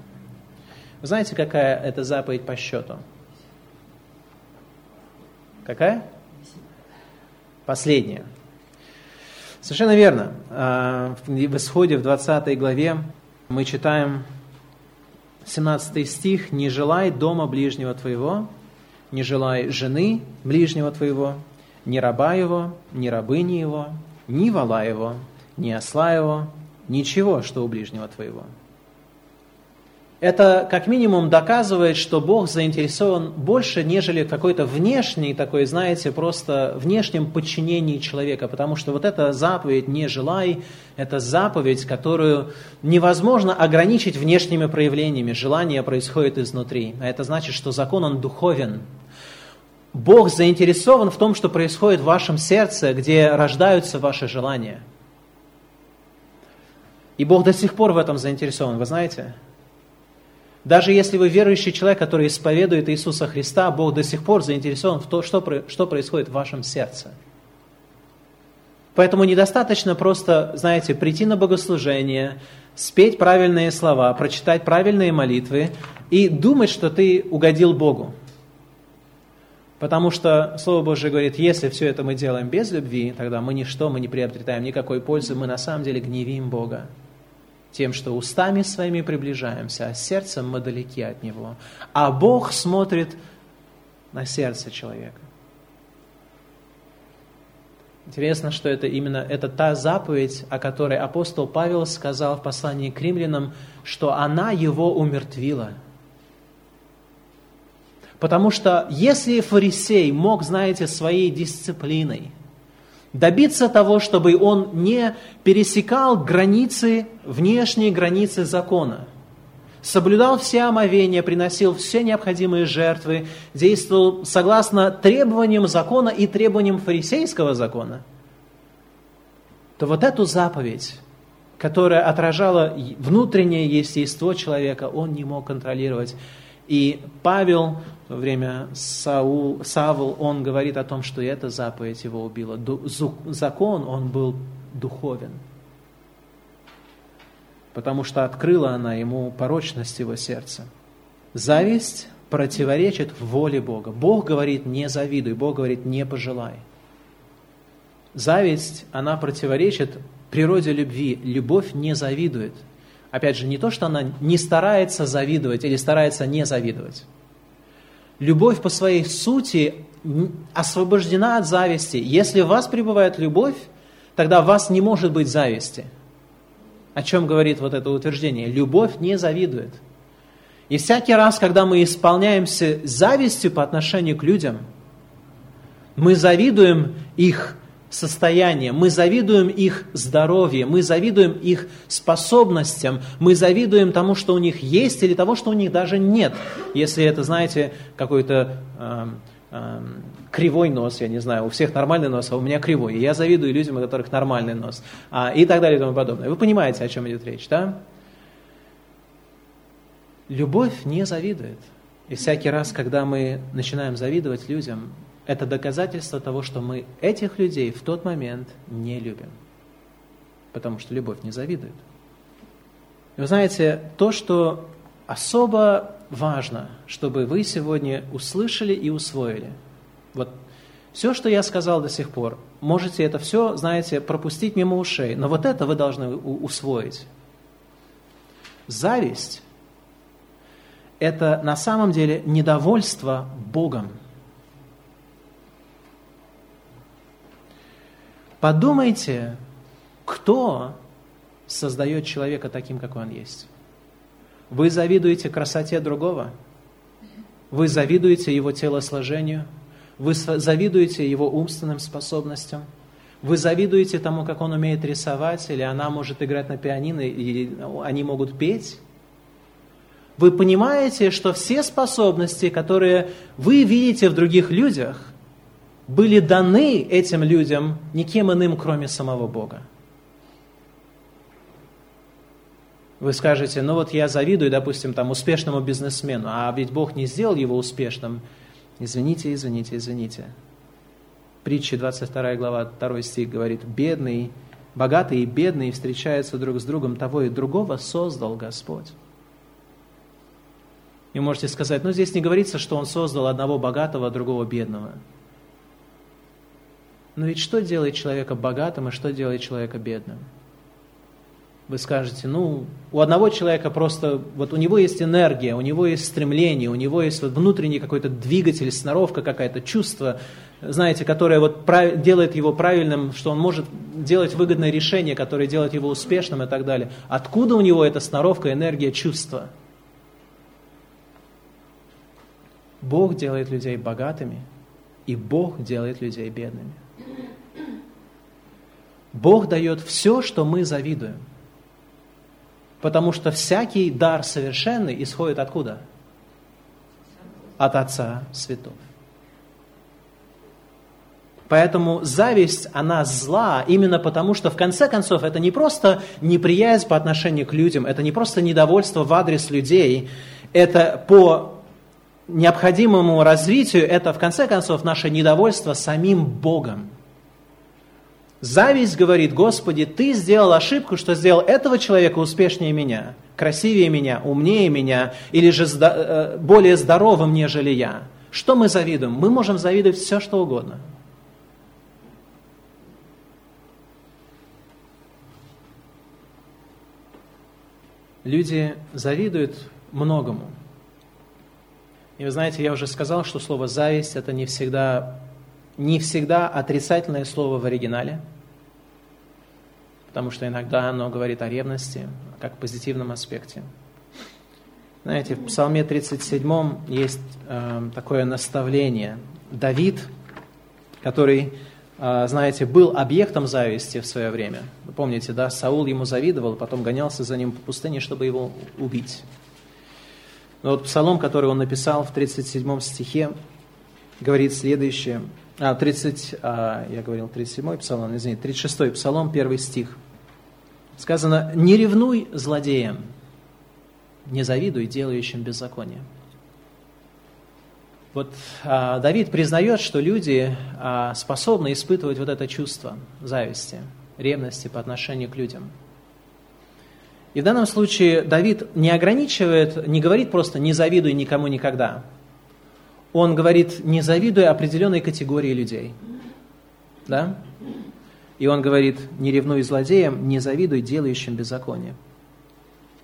Вы знаете, какая это заповедь по счету? Какая? Последняя. Совершенно верно. А, в Исходе, в 20 главе, мы читаем 17 стих. «Не желай дома ближнего твоего, не желай жены ближнего твоего, ни раба его, ни рабыни его, ни вала его, ни осла его, ничего, что у ближнего твоего». Это как минимум доказывает, что Бог заинтересован больше, нежели какой-то внешний такой, знаете, просто внешнем подчинении человека. Потому что вот эта заповедь «не желай» – это заповедь, которую невозможно ограничить внешними проявлениями. Желание происходит изнутри. А это значит, что закон, он духовен. Бог заинтересован в том, что происходит в вашем сердце, где рождаются ваши желания. И Бог до сих пор в этом заинтересован, вы знаете – даже если вы верующий человек, который исповедует Иисуса Христа, Бог до сих пор заинтересован в том, что, что происходит в вашем сердце. Поэтому недостаточно просто, знаете, прийти на богослужение, спеть правильные слова, прочитать правильные молитвы и думать, что ты угодил Богу. Потому что Слово Божье говорит, если все это мы делаем без любви, тогда мы ничто, мы не приобретаем никакой пользы, мы на самом деле гневим Бога. Тем, что устами своими приближаемся, а сердцем мы далеки от Него. А Бог смотрит на сердце человека. Интересно, что это именно это та заповедь, о которой апостол Павел сказал в послании к римлянам, что она его умертвила – Потому что если фарисей мог, знаете, своей дисциплиной добиться того, чтобы он не пересекал границы, внешние границы закона, соблюдал все омовения, приносил все необходимые жертвы, действовал согласно требованиям закона и требованиям фарисейского закона, то вот эту заповедь, которая отражала внутреннее естество человека, он не мог контролировать. И Павел время Саул, Савл, он говорит о том, что эта заповедь его убила. Закон, он был духовен. Потому что открыла она ему порочность его сердца. Зависть противоречит воле Бога. Бог говорит, не завидуй, Бог говорит, не пожелай. Зависть, она противоречит природе любви. Любовь не завидует – Опять же, не то, что она не старается завидовать или старается не завидовать. Любовь по своей сути освобождена от зависти. Если в вас пребывает любовь, тогда в вас не может быть зависти. О чем говорит вот это утверждение? Любовь не завидует. И всякий раз, когда мы исполняемся завистью по отношению к людям, мы завидуем их состояние, мы завидуем их здоровью, мы завидуем их способностям, мы завидуем тому, что у них есть, или того, что у них даже нет. Если это, знаете, какой-то э, э, кривой нос, я не знаю, у всех нормальный нос, а у меня кривой. И я завидую людям, у которых нормальный нос. А, и так далее и тому подобное. Вы понимаете, о чем идет речь, да? Любовь не завидует. И всякий раз, когда мы начинаем завидовать людям, это доказательство того, что мы этих людей в тот момент не любим. Потому что любовь не завидует. И вы знаете, то, что особо важно, чтобы вы сегодня услышали и усвоили. Вот все, что я сказал до сих пор, можете это все, знаете, пропустить мимо ушей, но вот это вы должны усвоить. Зависть – это на самом деле недовольство Богом – Подумайте, кто создает человека таким, какой он есть. Вы завидуете красоте другого? Вы завидуете его телосложению? Вы завидуете его умственным способностям? Вы завидуете тому, как он умеет рисовать, или она может играть на пианино, или они могут петь? Вы понимаете, что все способности, которые вы видите в других людях, были даны этим людям никем иным, кроме самого Бога. Вы скажете, ну вот я завидую, допустим, там, успешному бизнесмену, а ведь Бог не сделал его успешным. Извините, извините, извините. Притча 22 глава, 2 стих говорит, бедный, богатый и бедный встречаются друг с другом, того и другого создал Господь. И можете сказать, ну здесь не говорится, что Он создал одного богатого, другого бедного. Но ведь что делает человека богатым, и что делает человека бедным? Вы скажете, ну, у одного человека просто, вот у него есть энергия, у него есть стремление, у него есть вот внутренний какой-то двигатель, сноровка какая-то, чувство, знаете, которое вот прав, делает его правильным, что он может делать выгодное решение, которое делает его успешным и так далее. Откуда у него эта сноровка, энергия, чувство? Бог делает людей богатыми, и Бог делает людей бедными. Бог дает все, что мы завидуем. Потому что всякий дар совершенный исходит откуда? От Отца Святого. Поэтому зависть, она зла именно потому, что в конце концов это не просто неприязнь по отношению к людям, это не просто недовольство в адрес людей, это по необходимому развитию, это в конце концов наше недовольство самим Богом. Зависть говорит, Господи, Ты сделал ошибку, что сделал этого человека успешнее меня, красивее меня, умнее меня, или же э, более здоровым, нежели я. Что мы завидуем? Мы можем завидовать все, что угодно. Люди завидуют многому. И вы знаете, я уже сказал, что слово «зависть» – это не всегда не всегда отрицательное слово в оригинале, потому что иногда оно говорит о ревности, как позитивном аспекте. Знаете, в Псалме 37 есть э, такое наставление. Давид, который, э, знаете, был объектом зависти в свое время. Вы помните, да, Саул ему завидовал, потом гонялся за ним по пустыне, чтобы его убить. Но вот псалом, который он написал в 37 стихе, говорит следующее – а, 30, а, я говорил 37-й псалом, извините, 36-й псалом, первый стих. Сказано, не ревнуй злодеям, не завидуй делающим беззаконие. Вот а, Давид признает, что люди а, способны испытывать вот это чувство зависти, ревности по отношению к людям. И в данном случае Давид не ограничивает, не говорит просто «не завидуй никому никогда», он говорит, не завидуя определенной категории людей. Да? И он говорит, не ревнуй злодеям, не завидуй делающим беззаконие.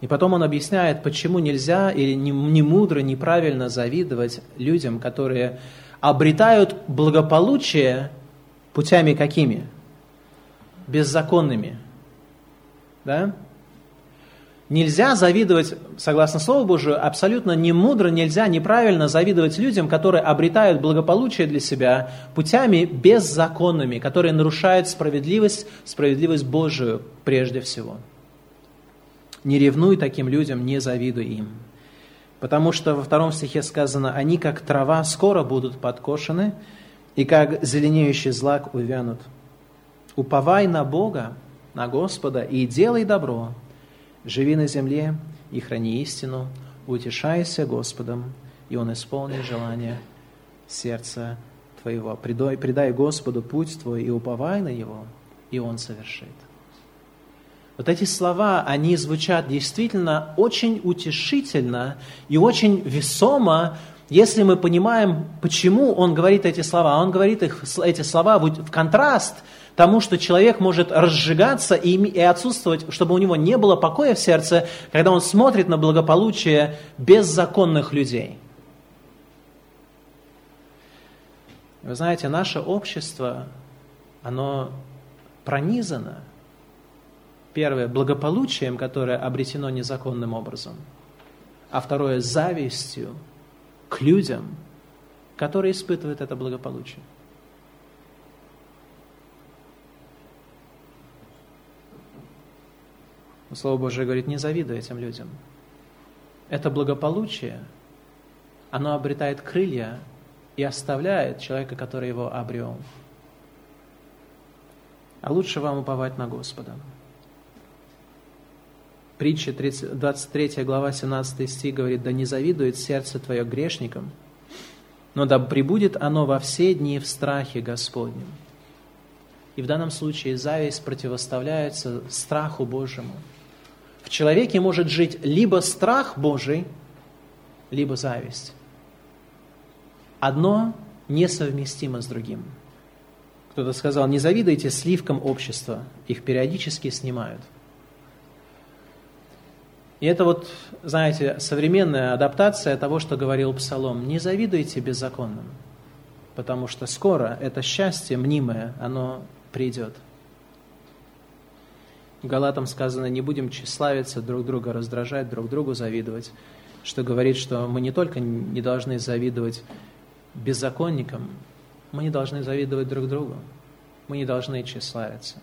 И потом он объясняет, почему нельзя или не, не мудро, неправильно завидовать людям, которые обретают благополучие путями какими? Беззаконными. Да? Нельзя завидовать, согласно Слову Божию, абсолютно не мудро, нельзя неправильно завидовать людям, которые обретают благополучие для себя путями беззаконными, которые нарушают справедливость, справедливость Божию прежде всего. Не ревнуй таким людям, не завидуй им. Потому что во втором стихе сказано, они как трава скоро будут подкошены, и как зеленеющий злак увянут. Уповай на Бога, на Господа, и делай добро, Живи на земле и храни истину, утешайся Господом, и Он исполнит желание сердца твоего. Предай, предай Господу путь твой и уповай на Его, и Он совершит. Вот эти слова, они звучат действительно очень утешительно и очень весомо, если мы понимаем, почему он говорит эти слова. Он говорит их, эти слова в контраст тому, что человек может разжигаться и, и отсутствовать, чтобы у него не было покоя в сердце, когда он смотрит на благополучие беззаконных людей. Вы знаете, наше общество, оно пронизано, первое, благополучием, которое обретено незаконным образом, а второе, завистью к людям, которые испытывают это благополучие. Слово Божие говорит, не завидуй этим людям. Это благополучие, оно обретает крылья и оставляет человека, который его обрел. А лучше вам уповать на Господа. Притча 30, 23 глава 17 стих говорит, «Да не завидует сердце твое грешникам, но да прибудет оно во все дни в страхе Господнем». И в данном случае зависть противоставляется страху Божьему – в человеке может жить либо страх Божий, либо зависть. Одно несовместимо с другим. Кто-то сказал, не завидуйте сливкам общества, их периодически снимают. И это вот, знаете, современная адаптация того, что говорил Псалом. Не завидуйте беззаконным, потому что скоро это счастье мнимое, оно придет. Галатам сказано, не будем тщеславиться, друг друга раздражать, друг другу завидовать, что говорит, что мы не только не должны завидовать беззаконникам, мы не должны завидовать друг другу, мы не должны тщеславиться.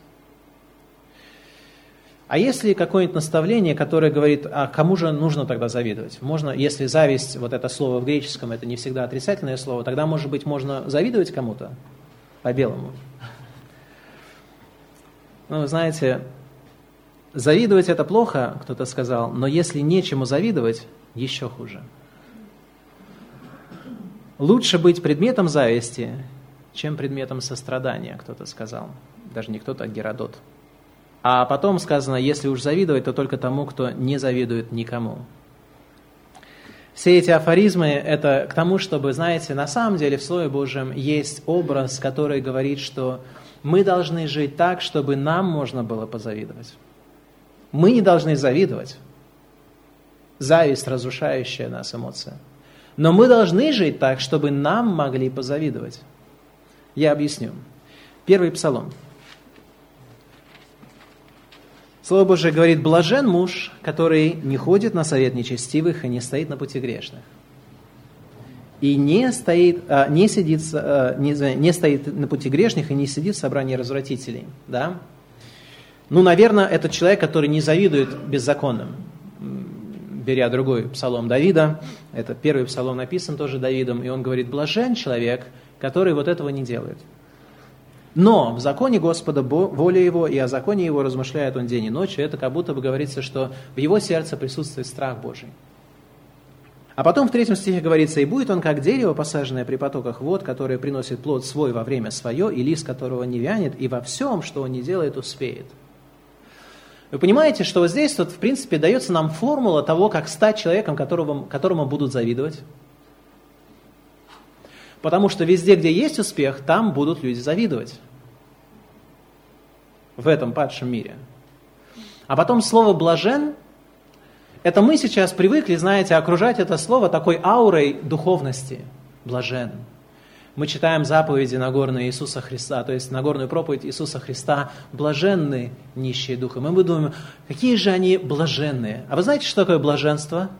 А если какое-нибудь наставление, которое говорит, а кому же нужно тогда завидовать? Можно, если зависть, вот это слово в греческом, это не всегда отрицательное слово, тогда, может быть, можно завидовать кому-то по-белому. Ну, знаете, Завидовать это плохо, кто-то сказал, но если нечему завидовать, еще хуже. Лучше быть предметом зависти, чем предметом сострадания, кто-то сказал. Даже не кто-то, а Геродот. А потом сказано, если уж завидовать, то только тому, кто не завидует никому. Все эти афоризмы – это к тому, чтобы, знаете, на самом деле в Слове Божьем есть образ, который говорит, что мы должны жить так, чтобы нам можно было позавидовать. Мы не должны завидовать. Зависть – разрушающая нас эмоция. Но мы должны жить так, чтобы нам могли позавидовать. Я объясню. Первый псалом. Слово Божие говорит, блажен муж, который не ходит на совет нечестивых и не стоит на пути грешных. И не стоит, а, не, сидит, а, не, не стоит на пути грешных и не сидит в собрании развратителей. Да? Ну, наверное, это человек, который не завидует беззаконным. Беря другой псалом Давида, это первый псалом написан тоже Давидом, и он говорит, блажен человек, который вот этого не делает. Но в законе Господа воля его, и о законе его размышляет он день и ночь, и это как будто бы говорится, что в его сердце присутствует страх Божий. А потом в третьем стихе говорится, «И будет он, как дерево, посаженное при потоках вод, которое приносит плод свой во время свое, и лист которого не вянет, и во всем, что он не делает, успеет». Вы понимаете, что вот здесь, вот, в принципе, дается нам формула того, как стать человеком, которого, которому будут завидовать. Потому что везде, где есть успех, там будут люди завидовать. В этом падшем мире. А потом слово «блажен» – это мы сейчас привыкли, знаете, окружать это слово такой аурой духовности. Блажен. Мы читаем заповеди Нагорной Иисуса Христа, то есть Нагорную проповедь Иисуса Христа, блаженны нищие духом. И мы думаем, какие же они блаженные. А вы знаете, что такое блаженство?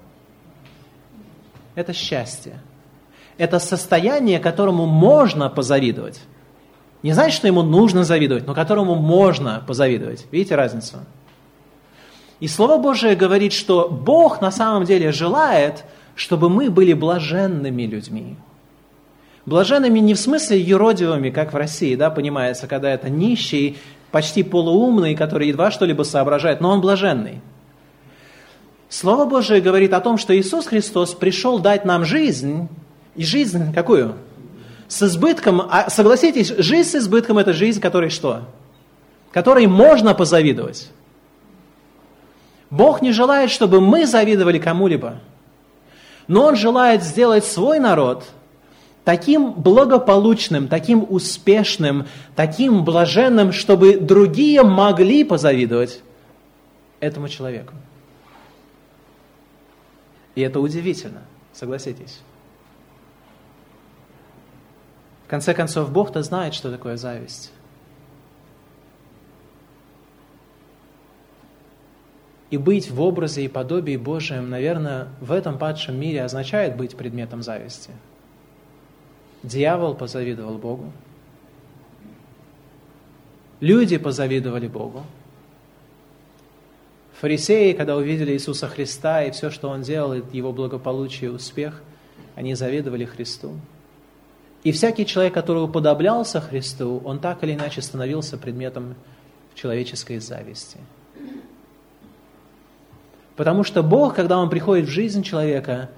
Это счастье это состояние, которому можно позавидовать. Не значит, что ему нужно завидовать, но которому можно позавидовать. Видите разницу? И Слово Божие говорит, что Бог на самом деле желает, чтобы мы были блаженными людьми. Блаженными не в смысле юродивыми, как в России, да, понимается, когда это нищий, почти полуумный, который едва что-либо соображает, но он блаженный. Слово Божие говорит о том, что Иисус Христос пришел дать нам жизнь, и жизнь какую? С избытком. А согласитесь, жизнь с избытком – это жизнь, которой что? Которой можно позавидовать. Бог не желает, чтобы мы завидовали кому-либо. Но Он желает сделать свой народ таким благополучным, таким успешным, таким блаженным, чтобы другие могли позавидовать этому человеку. И это удивительно, согласитесь конце концов, Бог-то знает, что такое зависть. И быть в образе и подобии Божьем, наверное, в этом падшем мире означает быть предметом зависти. Дьявол позавидовал Богу. Люди позавидовали Богу. Фарисеи, когда увидели Иисуса Христа и все, что Он делал, и Его благополучие и успех, они завидовали Христу. И всякий человек, который уподоблялся Христу, он так или иначе становился предметом человеческой зависти. Потому что Бог, когда Он приходит в жизнь человека,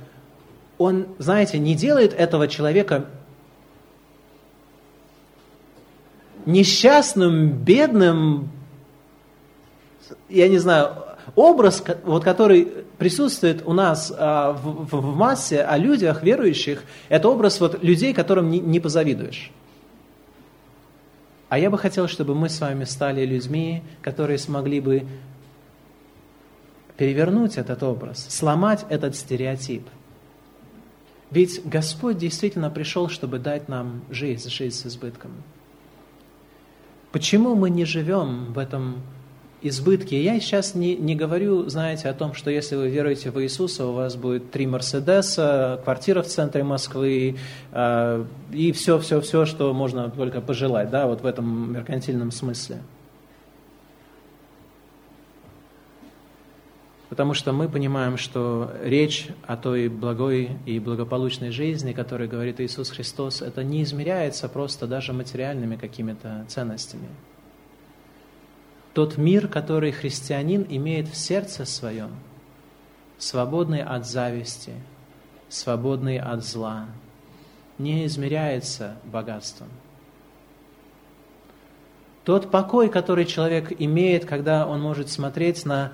Он, знаете, не делает этого человека несчастным, бедным, я не знаю, образ, вот, который присутствует у нас а, в, в, в массе о людях верующих, это образ вот, людей, которым не, не позавидуешь. А я бы хотел, чтобы мы с вами стали людьми, которые смогли бы перевернуть этот образ, сломать этот стереотип. Ведь Господь действительно пришел, чтобы дать нам жизнь, жизнь с избытком. Почему мы не живем в этом избытки. Я сейчас не, не говорю, знаете, о том, что если вы веруете в Иисуса, у вас будет три Мерседеса, квартира в центре Москвы э, и все-все-все, что можно только пожелать, да, вот в этом меркантильном смысле. Потому что мы понимаем, что речь о той благой и благополучной жизни, которой говорит Иисус Христос, это не измеряется просто даже материальными какими-то ценностями тот мир, который христианин имеет в сердце своем, свободный от зависти, свободный от зла, не измеряется богатством. Тот покой, который человек имеет, когда он может смотреть на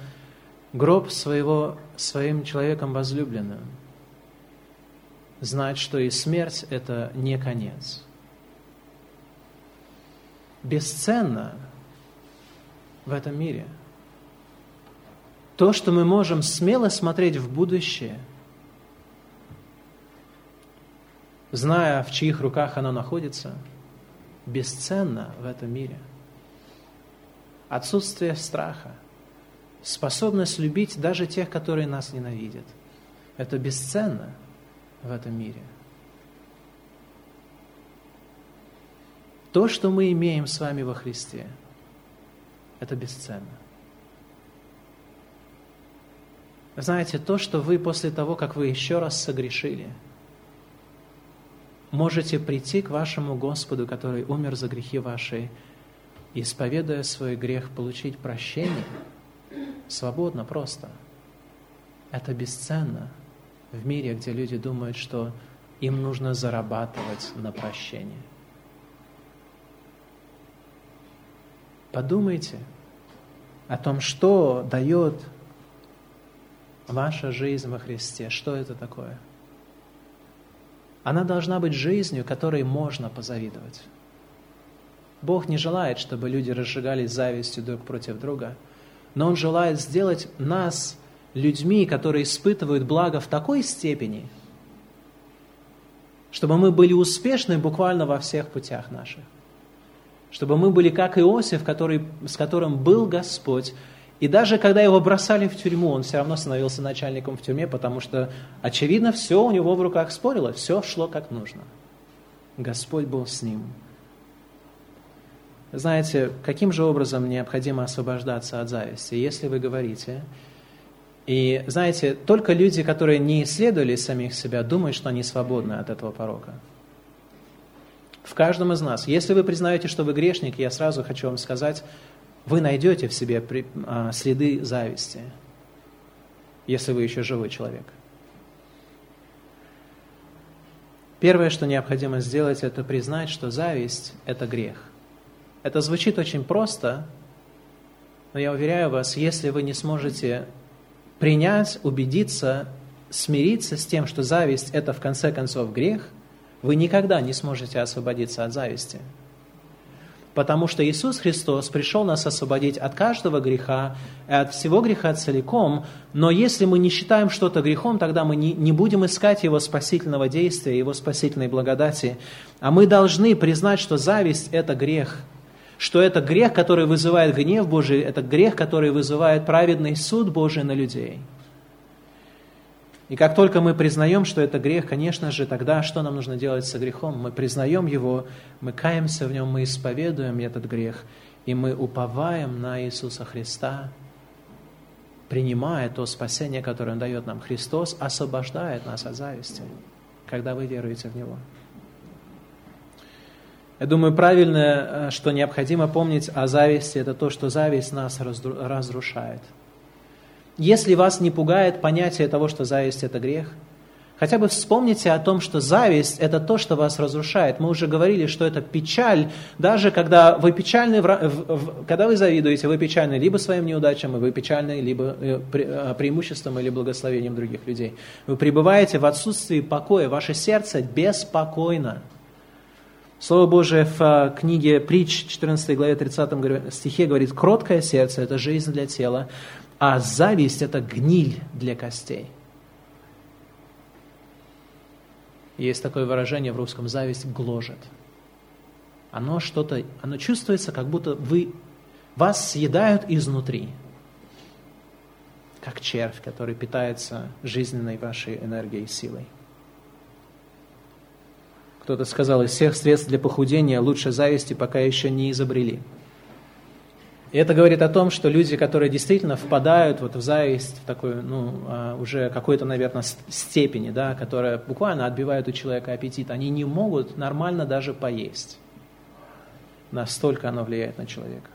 гроб своего, своим человеком возлюбленным. Знать, что и смерть – это не конец. Бесценно в этом мире. То, что мы можем смело смотреть в будущее, зная, в чьих руках оно находится, бесценно в этом мире. Отсутствие страха, способность любить даже тех, которые нас ненавидят. Это бесценно в этом мире. То, что мы имеем с вами во Христе, это бесценно. Знаете, то, что вы после того, как вы еще раз согрешили, можете прийти к вашему Господу, который умер за грехи ваши, исповедуя свой грех, получить прощение – свободно просто. Это бесценно в мире, где люди думают, что им нужно зарабатывать на прощение. Подумайте о том, что дает ваша жизнь во Христе, что это такое. Она должна быть жизнью, которой можно позавидовать. Бог не желает, чтобы люди разжигались завистью друг против друга – но Он желает сделать нас людьми, которые испытывают благо в такой степени, чтобы мы были успешны буквально во всех путях наших. Чтобы мы были как Иосиф, который, с которым был Господь, и даже когда его бросали в тюрьму, он все равно становился начальником в тюрьме, потому что, очевидно, все у него в руках спорило, все шло как нужно. Господь был с ним. Знаете, каким же образом необходимо освобождаться от зависти? Если вы говорите, и знаете, только люди, которые не исследовали самих себя, думают, что они свободны от этого порока. В каждом из нас. Если вы признаете, что вы грешник, я сразу хочу вам сказать, вы найдете в себе а, следы зависти, если вы еще живой человек. Первое, что необходимо сделать, это признать, что зависть – это грех. Это звучит очень просто, но я уверяю вас, если вы не сможете принять, убедиться, смириться с тем, что зависть – это в конце концов грех, вы никогда не сможете освободиться от зависти. Потому что Иисус Христос пришел нас освободить от каждого греха, и от всего греха целиком, но если мы не считаем что-то грехом, тогда мы не, не будем искать Его спасительного действия, Его спасительной благодати, а мы должны признать, что зависть – это грех – что это грех, который вызывает гнев Божий, это грех, который вызывает праведный суд Божий на людей. И как только мы признаем, что это грех, конечно же, тогда что нам нужно делать со грехом? Мы признаем его, мы каемся в нем, мы исповедуем этот грех, и мы уповаем на Иисуса Христа, принимая то спасение, которое Он дает нам. Христос освобождает нас от зависти, когда вы веруете в Него. Я думаю, правильно, э, что необходимо помнить о зависти, это то, что зависть нас разрушает. Если вас не пугает понятие того, что зависть – это грех, хотя бы вспомните о том, что зависть – это то, что вас разрушает. Мы уже говорили, что это печаль, даже когда вы печальны, когда вы завидуете, вы печальны либо своим неудачам, и вы печальны либо э, э, преимуществом или благословением других людей. Вы пребываете в отсутствии покоя, ваше сердце беспокойно – Слово Божие в а, книге Притч, 14 главе 30 стихе говорит, «Кроткое сердце – это жизнь для тела, а зависть – это гниль для костей». Есть такое выражение в русском «зависть гложет». Оно что-то, оно чувствуется, как будто вы, вас съедают изнутри, как червь, который питается жизненной вашей энергией и силой. Кто-то сказал, из всех средств для похудения лучше зависти пока еще не изобрели. И это говорит о том, что люди, которые действительно впадают вот в зависть, в такую, ну, а, уже какой-то, наверное, степени, да, которая буквально отбивает у человека аппетит, они не могут нормально даже поесть. Настолько оно влияет на человека.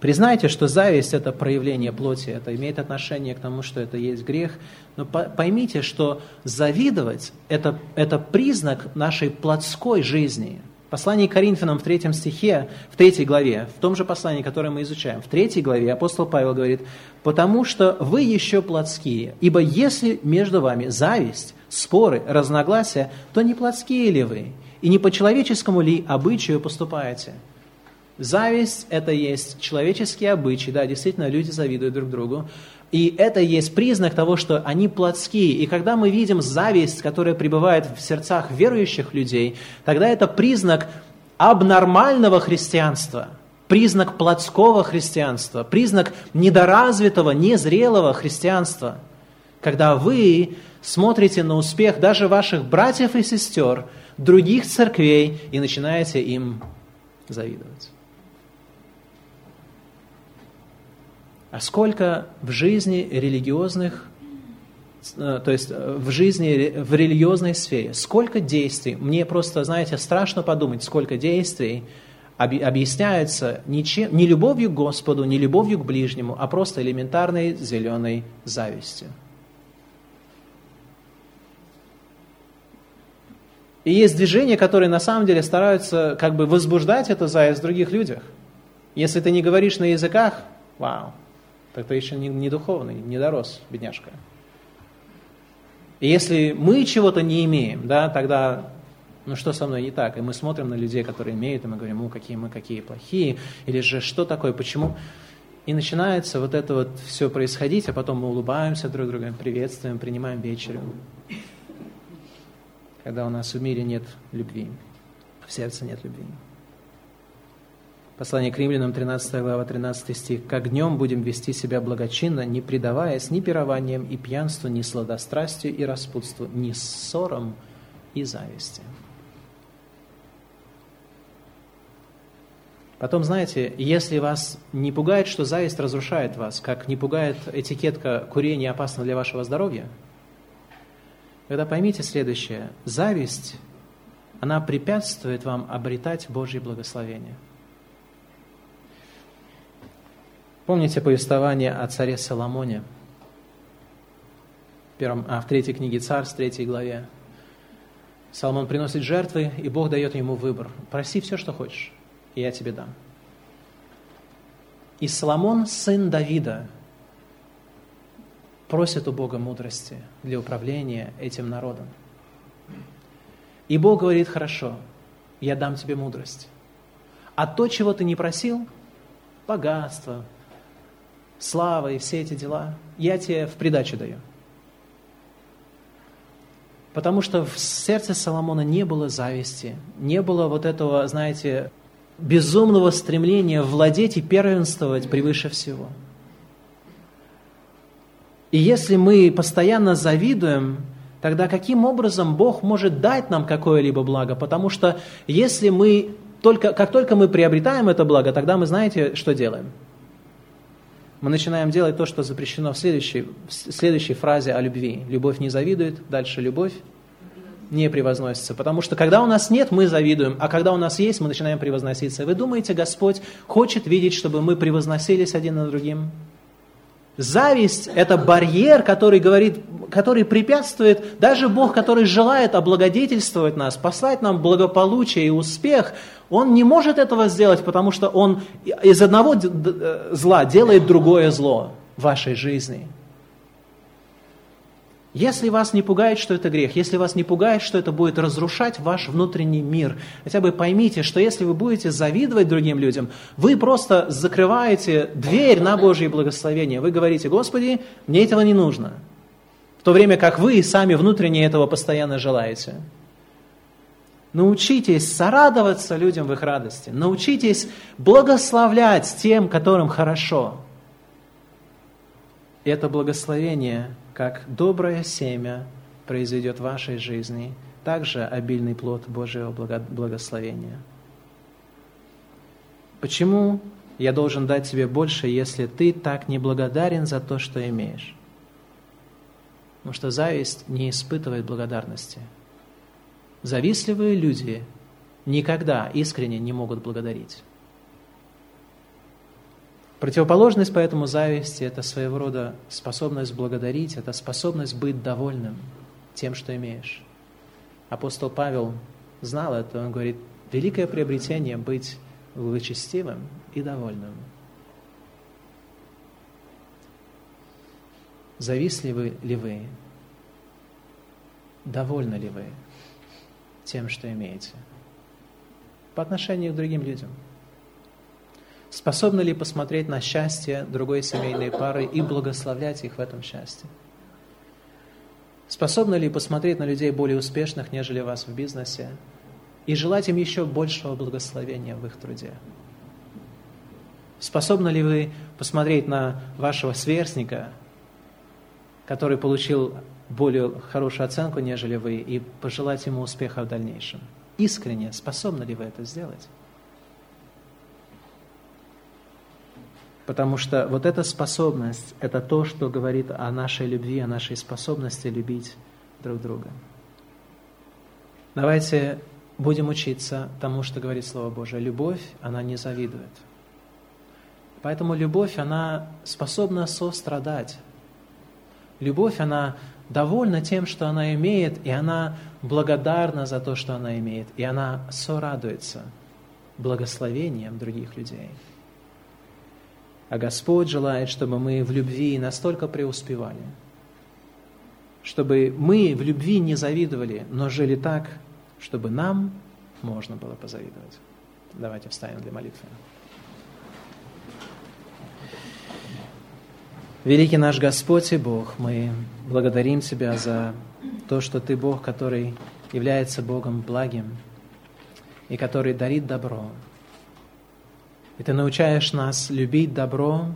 Признайте, что зависть – это проявление плоти, это имеет отношение к тому, что это есть грех, но поймите, что завидовать это, – это признак нашей плотской жизни. послании к Коринфянам в третьем стихе, в третьей главе, в том же послании, которое мы изучаем, в третьей главе апостол Павел говорит, «Потому что вы еще плотские, ибо если между вами зависть, споры, разногласия, то не плотские ли вы, и не по человеческому ли обычаю поступаете?» Зависть – это есть человеческие обычаи, да, действительно, люди завидуют друг другу, и это есть признак того, что они плотские. И когда мы видим зависть, которая пребывает в сердцах верующих людей, тогда это признак абнормального христианства, признак плотского христианства, признак недоразвитого, незрелого христианства. Когда вы смотрите на успех даже ваших братьев и сестер, других церквей и начинаете им завидовать. А сколько в жизни религиозных, э, то есть э, в жизни, в религиозной сфере, сколько действий, мне просто, знаете, страшно подумать, сколько действий объясняется не, чем, не любовью к Господу, не любовью к ближнему, а просто элементарной зеленой завистью. И есть движения, которые на самом деле стараются как бы возбуждать эту зависть в других людях. Если ты не говоришь на языках, вау, так ты еще не, не духовный, не дорос, бедняжка. И если мы чего-то не имеем, да, тогда, ну что со мной не так? И мы смотрим на людей, которые имеют, и мы говорим, ну какие мы, какие плохие, или же что такое, почему? И начинается вот это вот все происходить, а потом мы улыбаемся друг другу, приветствуем, принимаем вечерю. Когда у нас в мире нет любви, в сердце нет любви. Послание к римлянам, 13 глава, 13 стих. «Как днем будем вести себя благочинно, не предаваясь ни пированием и пьянству, ни сладострастию и распутству, ни ссорам и зависти». Потом, знаете, если вас не пугает, что зависть разрушает вас, как не пугает этикетка «курение опасно для вашего здоровья», тогда поймите следующее. Зависть, она препятствует вам обретать Божье благословение – Помните повествование о царе Соломоне? В, первом, а, в третьей книге Царств, третьей главе. Соломон приносит жертвы, и Бог дает ему выбор. Проси все, что хочешь, и я тебе дам. И Соломон, сын Давида, просит у Бога мудрости для управления этим народом. И Бог говорит, хорошо, я дам тебе мудрость. А то, чего ты не просил, богатство, слава и все эти дела, я тебе в придачу даю. Потому что в сердце Соломона не было зависти, не было вот этого, знаете, безумного стремления владеть и первенствовать превыше всего. И если мы постоянно завидуем, тогда каким образом Бог может дать нам какое-либо благо? Потому что если мы только, как только мы приобретаем это благо, тогда мы знаете, что делаем – мы начинаем делать то, что запрещено в следующей, в следующей фразе о любви. Любовь не завидует, дальше любовь не превозносится. Потому что когда у нас нет, мы завидуем, а когда у нас есть, мы начинаем превозноситься. Вы думаете, Господь хочет видеть, чтобы мы превозносились один над другим? Зависть – это барьер, который, говорит, который препятствует, даже Бог, который желает облагодетельствовать нас, послать нам благополучие и успех, Он не может этого сделать, потому что Он из одного зла делает другое зло в вашей жизни – если вас не пугает, что это грех, если вас не пугает, что это будет разрушать ваш внутренний мир, хотя бы поймите, что если вы будете завидовать другим людям, вы просто закрываете дверь на Божье благословение. Вы говорите, Господи, мне этого не нужно. В то время как вы сами внутренне этого постоянно желаете. Научитесь сорадоваться людям в их радости. Научитесь благословлять тем, которым хорошо. Это благословение как доброе семя произведет в вашей жизни также обильный плод Божьего благословения. Почему я должен дать тебе больше, если ты так неблагодарен за то, что имеешь? Потому что зависть не испытывает благодарности. Завистливые люди никогда искренне не могут благодарить. Противоположность поэтому зависти – это своего рода способность благодарить, это способность быть довольным тем, что имеешь. Апостол Павел знал это, он говорит, великое приобретение быть благочестивым и довольным. Завистливы ли вы? Довольны ли вы тем, что имеете? По отношению к другим людям. Способны ли посмотреть на счастье другой семейной пары и благословлять их в этом счастье? Способны ли посмотреть на людей более успешных, нежели вас в бизнесе, и желать им еще большего благословения в их труде? Способны ли вы посмотреть на вашего сверстника, который получил более хорошую оценку, нежели вы, и пожелать ему успеха в дальнейшем? Искренне способны ли вы это сделать? Потому что вот эта способность – это то, что говорит о нашей любви, о нашей способности любить друг друга. Давайте будем учиться тому, что говорит Слово Божие. Любовь, она не завидует. Поэтому любовь, она способна сострадать. Любовь, она довольна тем, что она имеет, и она благодарна за то, что она имеет, и она сорадуется благословением других людей. А Господь желает, чтобы мы в любви настолько преуспевали, чтобы мы в любви не завидовали, но жили так, чтобы нам можно было позавидовать. Давайте встанем для молитвы. Великий наш Господь и Бог, мы благодарим Тебя за то, что Ты Бог, который является Богом благим и который дарит добро, и Ты научаешь нас любить добро,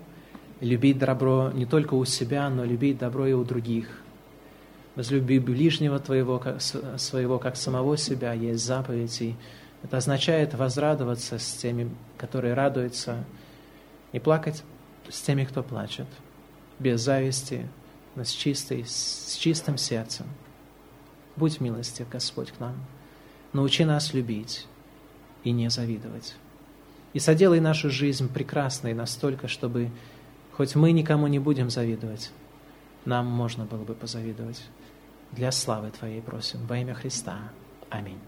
любить добро не только у себя, но любить добро и у других. Возлюби ближнего твоего, как, своего, как самого себя, есть заповедь. И это означает возрадоваться с теми, которые радуются, и плакать с теми, кто плачет, без зависти, но с, чистой, с чистым сердцем. Будь милостив, Господь, к нам. Научи нас любить и не завидовать. И соделай нашу жизнь прекрасной настолько, чтобы хоть мы никому не будем завидовать, нам можно было бы позавидовать. Для славы Твоей просим. Во имя Христа. Аминь.